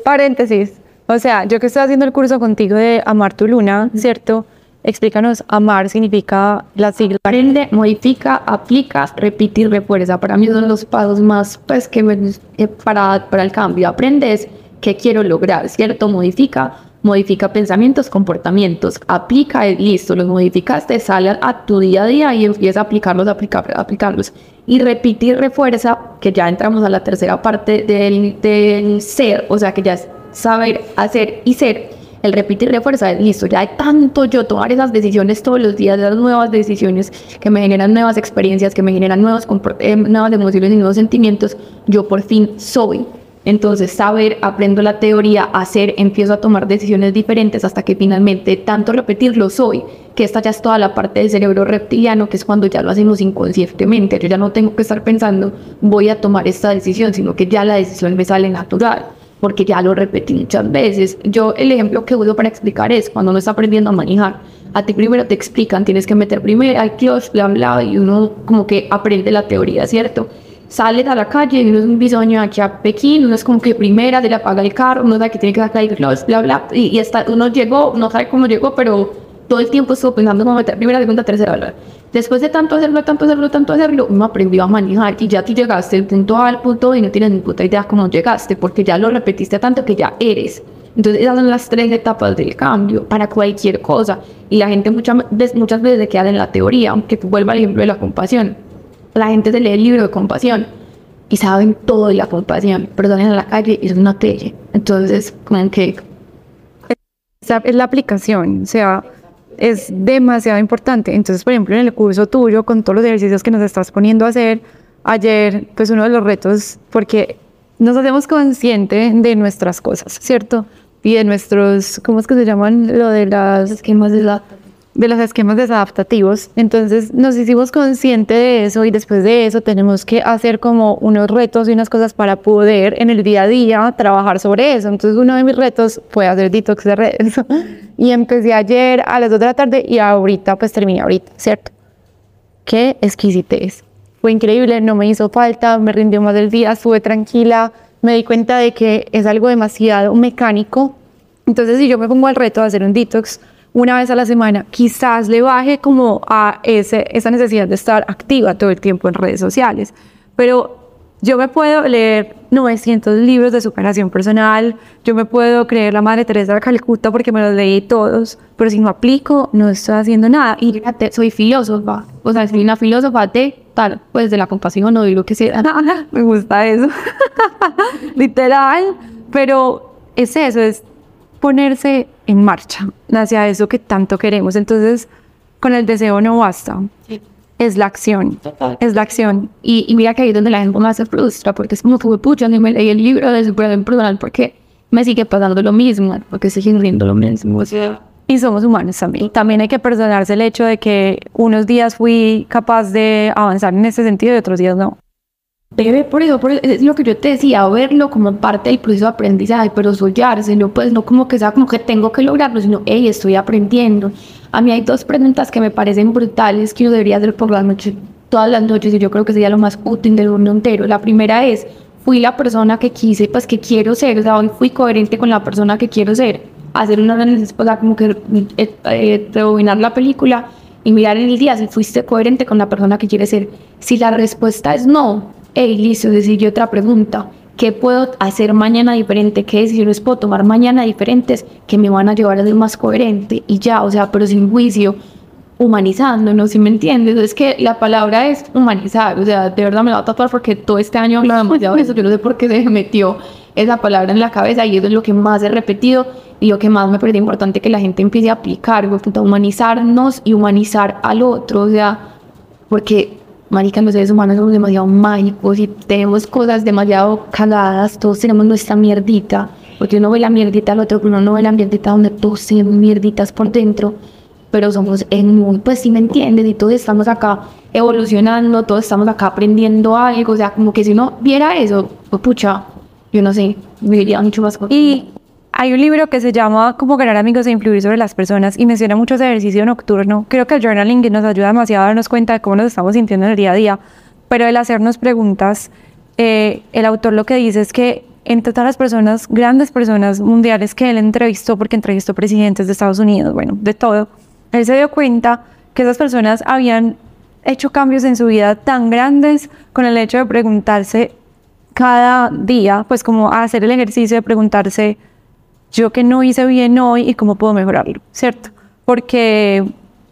Paréntesis. O sea, yo que estoy haciendo el curso contigo de Amar tu Luna, ¿cierto? Explícanos, amar significa la sigla. Aprende, modifica, aplica, repite y refuerza. Para mí son los pasos más, pues, que me, eh, para, para el cambio. Aprendes qué quiero lograr, ¿cierto? Modifica, modifica pensamientos, comportamientos, aplica, listo, los modificaste, sale a tu día a día y empieza a aplicarlos, aplicar, aplicarlos. Y repite y refuerza, que ya entramos a la tercera parte del, del ser, o sea, que ya es saber, hacer y ser el repite y refuerza, listo, ya hay tanto yo tomar esas decisiones todos los días, las nuevas decisiones que me generan nuevas experiencias, que me generan nuevos eh, nuevas emociones y nuevos sentimientos, yo por fin soy. Entonces, saber, aprendo la teoría, hacer, empiezo a tomar decisiones diferentes hasta que finalmente, tanto repetirlo soy, que esta ya es toda la parte del cerebro reptiliano, que es cuando ya lo hacemos inconscientemente. Yo ya no tengo que estar pensando, voy a tomar esta decisión, sino que ya la decisión me sale natural porque ya lo repetí muchas veces. Yo el ejemplo que uso para explicar es cuando uno está aprendiendo a manejar. A ti primero te explican, tienes que meter primero al kiosco, bla, bla, y uno como que aprende la teoría, ¿cierto? Sales a la calle y uno es un bisoño aquí a Pekín, uno es como que primera, se le apaga el carro, uno sabe que tiene que sacar el bla, bla, bla, y, y hasta uno llegó, no sabe cómo llegó, pero todo el tiempo estuvo pensando cómo meter primera, segunda, tercera, bla. Después de tanto hacerlo, tanto hacerlo, tanto hacerlo, uno aprendió a manejar y ya tú llegaste punto A al punto y no tienes ni puta idea cómo llegaste, porque ya lo repetiste tanto que ya eres. Entonces esas son las tres etapas del cambio para cualquier cosa. Y la gente muchas muchas veces se queda en la teoría, aunque vuelva al ejemplo de la compasión. La gente se lee el libro de compasión y saben todo de la compasión, pero salen a la calle y es una tele. Entonces, como que... Esa es la aplicación, o sea, es demasiado importante. Entonces, por ejemplo, en el curso tuyo, con todos los ejercicios que nos estás poniendo a hacer, ayer, pues uno de los retos, porque nos hacemos consciente de nuestras cosas, ¿cierto? Y de nuestros, ¿cómo es que se llaman? Lo de las esquemas de la de los esquemas desadaptativos. Entonces nos hicimos consciente de eso y después de eso tenemos que hacer como unos retos y unas cosas para poder en el día a día trabajar sobre eso. Entonces uno de mis retos fue hacer detox de redes y empecé ayer a las 2 de la tarde y ahorita pues terminé ahorita, ¿cierto? Qué exquisitez. Fue increíble, no me hizo falta, me rindió más del día, estuve tranquila, me di cuenta de que es algo demasiado mecánico. Entonces si yo me pongo al reto de hacer un detox, una vez a la semana, quizás le baje como a ese, esa necesidad de estar activa todo el tiempo en redes sociales. Pero yo me puedo leer 900 libros de superación personal, yo me puedo creer la Madre Teresa de Calcuta porque me los leí todos, pero si no aplico, no estoy haciendo nada. Y fíjate, soy filósofa, o sea, soy una filósofa de tal, pues de la compasión no digo que sea. me gusta eso, literal, pero es eso, es ponerse en marcha hacia eso que tanto queremos. Entonces, con el deseo no basta. es la acción. Es la acción. Y, y mira que ahí es donde la gente más se frustra, porque es como pucha, ni me leí el libro de superación personal, porque me sigue pasando lo mismo, porque sigue riendo lo mismo. O sea, Y somos humanos también. También hay que perdonarse el hecho de que unos días fui capaz de avanzar en ese sentido y otros días no. Debe, por eso, por eso, es lo que yo te decía, verlo como parte del proceso de aprendizaje, pero soñárselo, pues no como que sea como que tengo que lograrlo, sino, hey, estoy aprendiendo. A mí hay dos preguntas que me parecen brutales que yo debería hacer por la noche, todas las noches, y yo creo que sería lo más útil del mundo entero. La primera es, fui la persona que quise, pues que quiero ser, o sea, hoy fui coherente con la persona que quiero ser. Hacer una análisis, pues, como que eh, eh, rebobinar la película y mirar en el día si fuiste coherente con la persona que quieres ser. Si la respuesta es no, hey, listo, decir otra pregunta. ¿Qué puedo hacer mañana diferente? ¿Qué decisiones puedo tomar mañana diferentes que me van a llevar a ser más coherente? Y ya, o sea, pero sin juicio, humanizándonos, ¿sí me entiendes? Es que la palabra es humanizar, o sea, de verdad me la voy a tatuar porque todo este año he demasiado de eso, yo no sé por qué se me metió esa palabra en la cabeza y eso es lo que más he repetido y lo que más me parece importante que la gente empiece a aplicar, puta, humanizarnos y humanizar al otro, o sea, porque marica, los seres humanos somos demasiado mágicos y tenemos cosas demasiado cagadas, todos tenemos nuestra mierdita, porque uno ve la mierdita al otro, uno no ve la mierdita donde todos tenemos mierditas por dentro, pero somos en muy, pues si me entiendes, y todos estamos acá evolucionando, todos estamos acá aprendiendo algo, o sea, como que si uno viera eso, pues pucha, yo no sé, viviría mucho más cosas. Y hay un libro que se llama Cómo ganar amigos e influir sobre las personas y menciona mucho ese ejercicio nocturno. Creo que el journaling nos ayuda demasiado a darnos cuenta de cómo nos estamos sintiendo en el día a día, pero el hacernos preguntas, eh, el autor lo que dice es que entre todas las personas, grandes personas mundiales que él entrevistó, porque entrevistó presidentes de Estados Unidos, bueno, de todo, él se dio cuenta que esas personas habían hecho cambios en su vida tan grandes con el hecho de preguntarse cada día, pues como hacer el ejercicio de preguntarse, yo que no hice bien hoy y cómo puedo mejorarlo, ¿cierto? Porque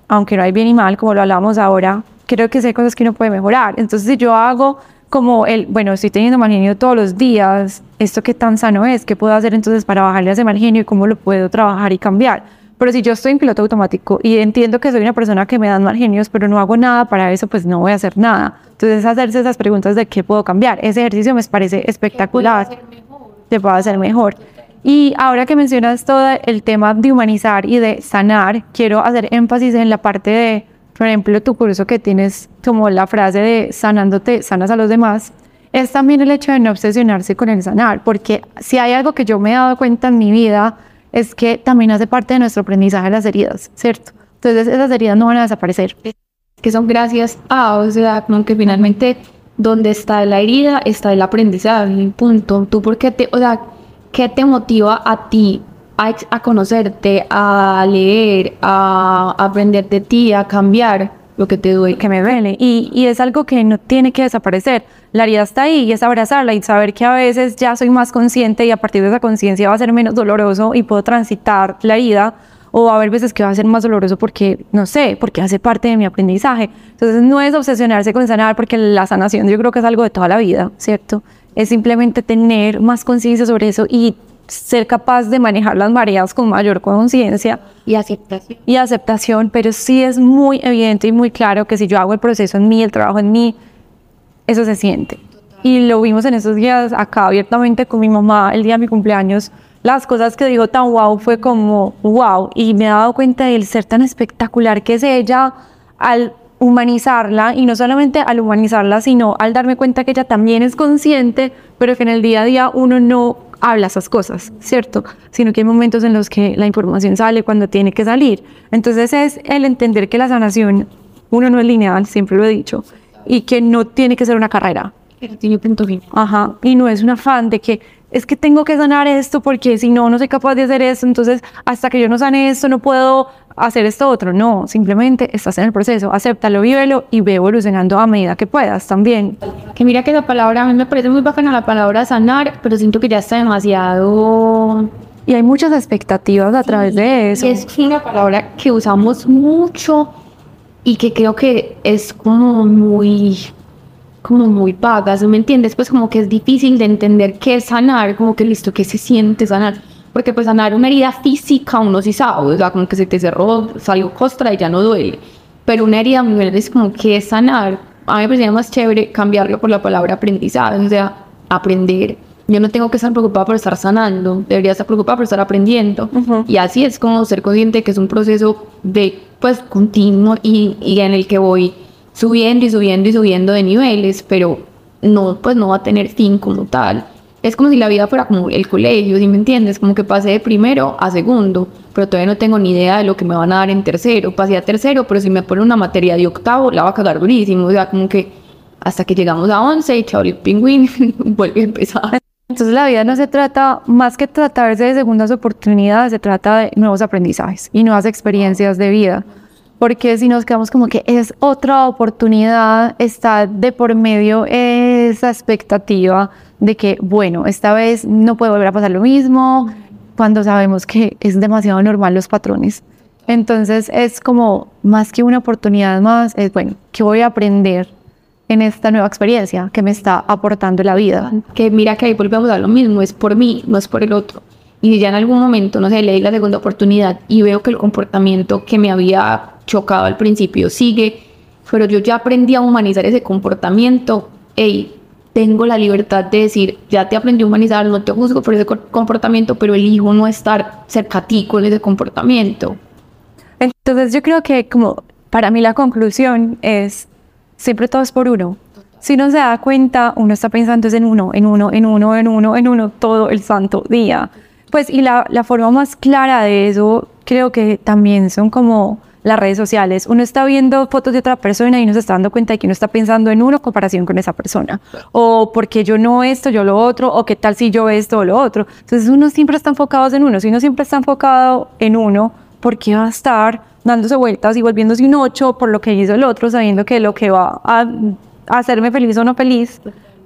aunque no hay bien y mal, como lo hablamos ahora, creo que hay cosas que uno puede mejorar. Entonces, si yo hago como el, bueno, estoy teniendo mal genio todos los días, ¿esto qué tan sano es? ¿Qué puedo hacer entonces para bajarle a ese mal genio y cómo lo puedo trabajar y cambiar? Pero si yo estoy en piloto automático y entiendo que soy una persona que me dan mal genios, pero no hago nada para eso, pues no voy a hacer nada. Entonces, hacerse esas preguntas de qué puedo cambiar. Ese ejercicio me parece espectacular. Te puedo hacer mejor. Y ahora que mencionas todo el tema de humanizar y de sanar, quiero hacer énfasis en la parte de, por ejemplo, tu curso que tienes como la frase de sanándote, sanas a los demás. Es también el hecho de no obsesionarse con el sanar, porque si hay algo que yo me he dado cuenta en mi vida, es que también hace parte de nuestro aprendizaje las heridas, ¿cierto? Entonces esas heridas no van a desaparecer. que son gracias a, o sea, como que finalmente donde está la herida está el aprendizaje, punto. Tú porque te, o sea, ¿qué te motiva a ti a, conocerte, a leer, a aprender de ti, a cambiar lo que te duele? que me duele y, es algo que no tiene que desaparecer. La herida está ahí y es abrazarla y saber que a veces ya soy más consciente y a partir de esa conciencia va a ser menos doloroso y puedo transitar la herida o a haber veces que va a ser más doloroso porque, no sé, porque hace parte de mi aprendizaje. Entonces no es obsesionarse con sanar porque la sanación yo creo que es algo de toda la vida, ¿cierto? Es simplemente tener más conciencia sobre eso y ser capaz de manejar las mareas con mayor conciencia Y aceptación. y aceptación, pero sí es muy evidente y muy claro que si yo hago el proceso en mí, el trabajo en mí, eso se siente. Y lo vimos en esos días acá abiertamente con mi mamá el día de mi cumpleaños. Las cosas que dijo tan wow fue como wow. Y me he dado cuenta del ser tan espectacular que es ella al humanizarla y no solamente al humanizarla, sino al darme cuenta que ella también es consciente, pero que en el día a día uno no habla esas cosas, ¿cierto? Sino que hay momentos en los que la información sale cuando tiene que salir. Entonces es el entender que la sanación, uno no es lineal, siempre lo he dicho, y que no tiene que ser una carrera. No tiene punto final. Ajá, y no es un afán de que es que tengo que sanar esto porque si no, no soy capaz de hacer esto, entonces hasta que yo no sane esto no puedo hacer esto otro. No, simplemente estás en el proceso, acéptalo, vívelo y ve evolucionando a medida que puedas también. Que mira que esa palabra, a mí me parece muy bacana la palabra sanar, pero siento que ya está demasiado... Y hay muchas expectativas a través de eso. Es una palabra que usamos mucho y que creo que es como muy como muy vaga, ¿sí ¿me entiendes? Pues como que es difícil de entender qué es sanar, como que listo, qué se siente sanar. Porque pues sanar una herida física uno sí sabe, o sea, como que se te cerró, salió costra y ya no duele. pero una herida grande es como que sanar. A mí me parecía más chévere cambiarlo por la palabra aprendizaje, o sea, aprender. Yo no tengo que estar preocupada por estar sanando, debería estar preocupada por estar aprendiendo. Y así es como ser consciente que es un proceso de, pues, continuo y, y en el que voy subiendo y subiendo y subiendo de niveles, pero no, pues no va a tener fin como tal. Es como si la vida fuera como el colegio, ¿sí me entiendes? Como que pasé de primero a segundo, pero todavía no tengo ni idea de lo que me van a dar en tercero. Pasé a tercero, pero si me ponen una materia de octavo, la va a cagar durísimo. O sea, como que hasta que llegamos a once y chao, el pingüín vuelve a empezar. Entonces la vida no se trata, más que tratarse de segundas oportunidades, se trata de nuevos aprendizajes y nuevas experiencias de vida. Porque si nos quedamos como que es otra oportunidad, está de por medio esa expectativa de que, bueno, esta vez no puede volver a pasar lo mismo, cuando sabemos que es demasiado normal los patrones. Entonces es como más que una oportunidad más, es bueno, ¿qué voy a aprender en esta nueva experiencia que me está aportando la vida? Que mira que ahí volvemos a lo mismo, es por mí, no es por el otro. Y ya en algún momento, no sé, leí la segunda oportunidad y veo que el comportamiento que me había chocado al principio sigue, pero yo ya aprendí a humanizar ese comportamiento. Ey, tengo la libertad de decir, ya te aprendí a humanizar, no te juzgo por ese comportamiento, pero elijo no estar cerca a ti con ese comportamiento. Entonces yo creo que como para mí la conclusión es, siempre todo es por uno. Si no se da cuenta, uno está pensando es en uno, en uno, en uno, en uno, en uno, todo el santo día. Pues y la, la forma más clara de eso creo que también son como las redes sociales. Uno está viendo fotos de otra persona y uno se está dando cuenta de que uno está pensando en uno en comparación con esa persona. O porque yo no esto, yo lo otro, o qué tal si yo esto o lo otro. Entonces uno siempre está enfocado en uno. Si uno siempre está enfocado en uno, ¿por qué va a estar dándose vueltas y volviéndose un ocho por lo que hizo el otro, sabiendo que lo que va a, hacerme feliz o no feliz,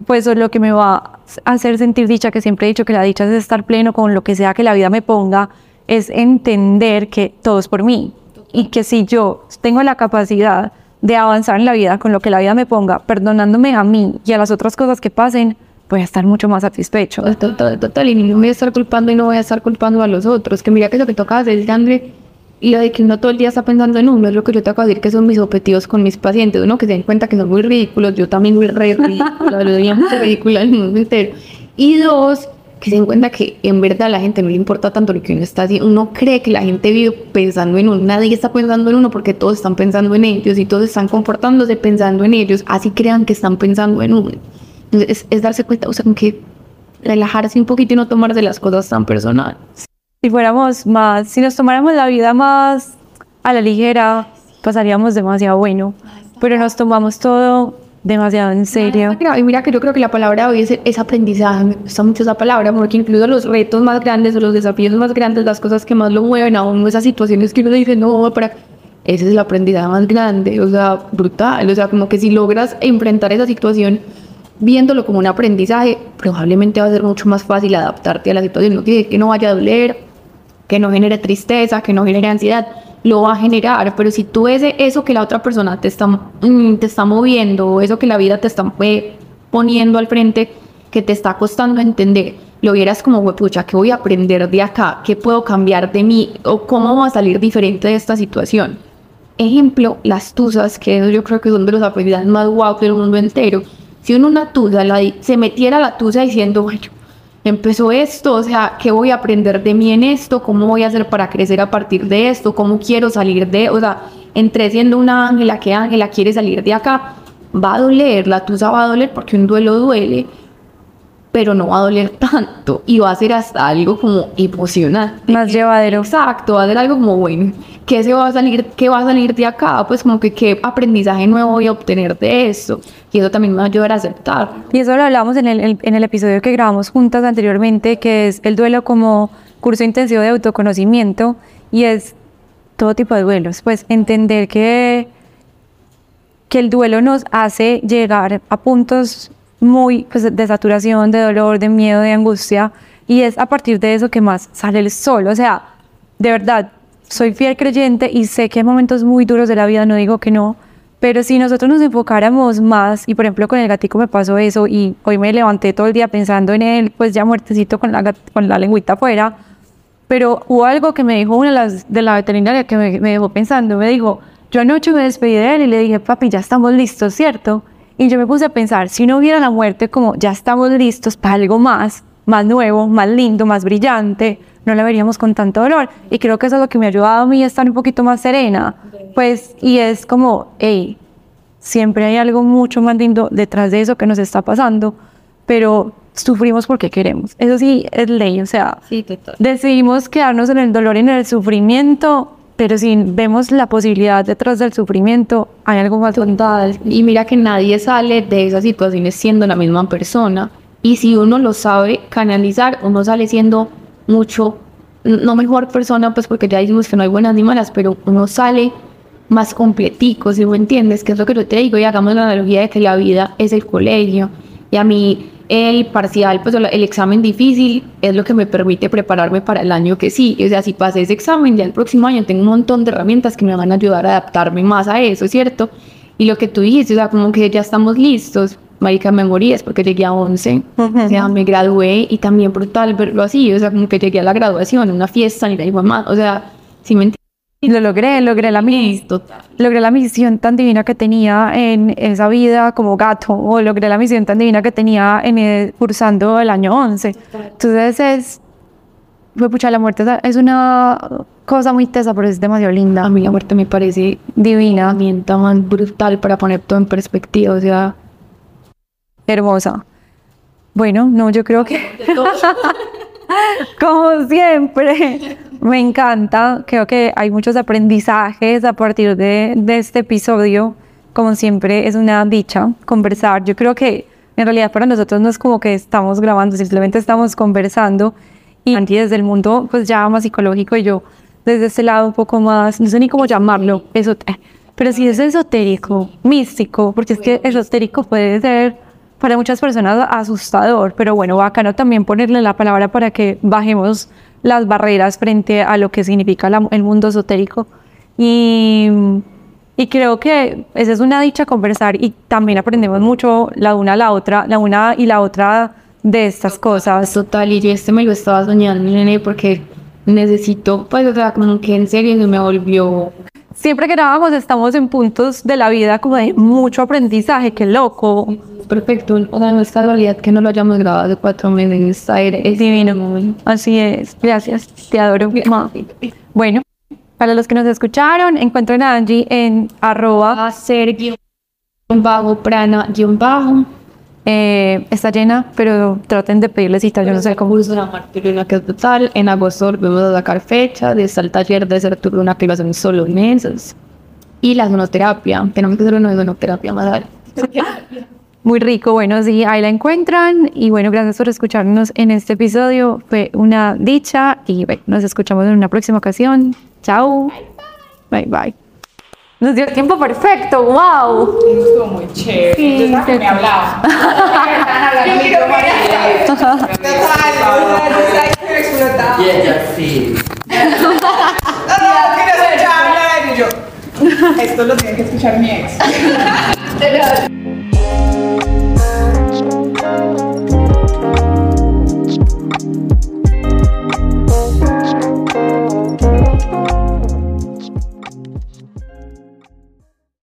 pues es lo que me va a hacer sentir dicha, que siempre he dicho que la dicha es estar pleno con lo que sea que la vida me ponga, es entender que todo es por mí y que si yo tengo la capacidad de avanzar en la vida con lo que la vida me ponga, perdonándome a mí y a las otras cosas que pasen, voy a estar mucho más satisfecho. Total, total, y no voy a estar culpando y no voy a estar culpando a los otros. Que mira que lo que toca hacer, André, y lo de que uno todo el día está pensando en uno, es lo que yo te acabo de decir que son mis objetivos con mis pacientes. Uno, que se den cuenta que son muy ridículos, yo también muy re ridícula, lo diría muy ridícula el mundo entero. Y dos, que se den cuenta que en verdad a la gente no le importa tanto lo que uno está haciendo. Uno cree que la gente vive pensando en uno. Nadie está pensando en uno porque todos están pensando en ellos y todos están comportándose pensando en ellos. Así crean que están pensando en uno. Entonces, es, darse cuenta, o sea, que relajarse un poquito y no tomarse las cosas tan personales. Si fuéramos más, si nos tomáramos la vida más a la ligera, pasaríamos demasiado bueno. Pero nos tomamos todo demasiado en serio. Y mira que yo creo que la palabra hoy es, es, aprendizaje, me gusta mucho esa palabra, porque incluso los retos más grandes o los desafíos más grandes, las cosas que más lo mueven a uno, esas situaciones que uno dice, no, para... Ese es el aprendizaje más grande, o sea, brutal, o sea, como que si logras enfrentar esa situación viéndolo como un aprendizaje, probablemente va a ser mucho más fácil adaptarte a la situación, no que, que no vaya a doler, que no genere tristeza, que no genere ansiedad, lo va a generar, pero si tú ves eso que la otra persona te está, mm, te está moviendo, eso que la vida te está eh, poniendo al frente, que te está costando entender, lo vieras como, pucha, ¿qué voy a aprender de acá? ¿Qué puedo cambiar de mí? ¿O cómo voy a salir diferente de esta situación? Ejemplo, las tusas, que yo creo que son de los aprendizajes más guau del mundo entero. Si uno una tusa se metiera la tusa diciendo, bueno, empezó esto, o sea, ¿qué voy a aprender de mí en esto? ¿Cómo voy a hacer para crecer a partir de esto? ¿Cómo quiero salir de, o sea, entré siendo una ángela, ¿qué ángela quiere salir de acá? Va a doler, la tusa va a doler porque un duelo duele, pero no va a doler tanto y va a ser hasta algo como emocionante. Más llevadero. Exacto, va a ser algo como bueno. ¿Qué se va a salir, qué va a salir de acá? Pues como que qué aprendizaje nuevo voy a obtener de eso. Y eso también me va a ayudar a aceptar. Y eso lo hablamos en el, en el episodio que grabamos juntas anteriormente, que es el duelo como curso intensivo de autoconocimiento y es todo tipo de duelos. Pues entender que, que el duelo nos hace llegar a puntos muy pues, de saturación, de dolor, de miedo, de angustia, y es a partir de eso que más sale el sol. O sea, de verdad, soy fiel creyente y sé que hay momentos muy duros de la vida, no digo que no, pero si nosotros nos enfocáramos más, y por ejemplo con el gatico me pasó eso, y hoy me levanté todo el día pensando en él, pues ya muertecito con la, con la lengüita afuera, pero hubo algo que me dijo una de las de la veterinaria que me, me dejó pensando, me dijo, yo anoche me despedí de él y le dije, papi, ya estamos listos, ¿cierto? Y yo me puse a pensar, si no hubiera la muerte como ya estamos listos para algo más, más nuevo, más lindo, más brillante, no la veríamos con tanto dolor. Y creo que eso es lo que me ha ayudado a mí a estar un poquito más serena. Pues, y es como, hey, siempre hay algo mucho más lindo detrás de eso que nos está pasando, pero sufrimos porque queremos. Eso sí es ley, o sea, Sí, decidimos quedarnos en el dolor y en el sufrimiento, pero si vemos la posibilidad detrás del sufrimiento, hay algo más. Total. Y mira que nadie sale de esas situaciones siendo la misma persona. Y si uno lo sabe canalizar, uno sale siendo mucho, no mejor persona, pues porque ya dijimos que no hay buenas ni malas, pero uno sale más completico, si me entiendes, que es lo que yo te digo, y hagamos la analogía de que la vida es el colegio. Y a mí el parcial, pues el examen difícil es lo que me permite prepararme para el año que sí. O sea, si pasé ese examen, ya el próximo año tengo un montón de herramientas que me van a ayudar a adaptarme más a eso, ¿cierto? Y lo que tú dijiste, o sea, como que ya estamos listos. Marica, me morí, es porque llegué a 11. O sea, me gradué y también brutal verlo así. O sea, como que llegué a la graduación, una fiesta, ni la igual más. O sea, si me entiendes. Lo logré, logré la misión. Total. Logré la misión tan divina que tenía en esa vida como gato, o logré la misión tan divina que tenía en el- cursando el año 11. Entonces es, fue pucha, la muerte es- una cosa muy tesa, pero es demasiado A linda, mí la muerte me parece divina, herramienta más brutal para poner todo en perspectiva. O sea, hermosa. Bueno, no, yo creo que como siempre, me encanta. Creo que hay muchos aprendizajes a partir de, de este episodio. Como siempre, es una dicha conversar. Yo creo que en realidad para nosotros no es como que estamos grabando, simplemente estamos conversando. Y Andy desde el mundo, pues ya más psicológico y yo desde este lado un poco más, no sé ni cómo llamarlo, eso, pero sí es esotérico, místico, porque es que esotérico puede ser para muchas personas asustador, pero bueno, bacano también ponerle la palabra para que bajemos las barreras frente a lo que significa la- el mundo esotérico. Y, y creo que esa es una dicha conversar y también aprendemos mucho la una a la otra, la una y la otra de estas cosas. Total, y yo este me lo estaba soñando, nene, porque necesito, pues, o sea, como que en serio se me volvió Siempre que grabamos estamos en puntos de la vida como de mucho aprendizaje, qué loco. perfecto. O sea, no es casualidad que no lo hayamos grabado hace cuatro meses. Era- Es divino. Así es. Gracias. Te adoro. Bueno, para los que nos escucharon, encuentren a Angie en arroba. a ser guion bajo, prana, guion bajo. Eh, está llena, pero traten de pedirle cita. Yo no sé cómo. Curso de la que es total. En agosto volvemos a sacar fecha. De el taller de ser lo son solo meses. Y la sonoterapia. Tenemos que hacer una de sonoterapia más adelante. Muy rico. Bueno, sí, ahí la encuentran. Y bueno, gracias por escucharnos en este episodio. Fue una dicha. Y bueno, nos escuchamos en una próxima ocasión. Chao. Bye bye. Nos dio tiempo perfecto, wow. Estuvo muy chévere. Me hablaba. Y ella sí. Esto lo tiene que escuchar mi ex.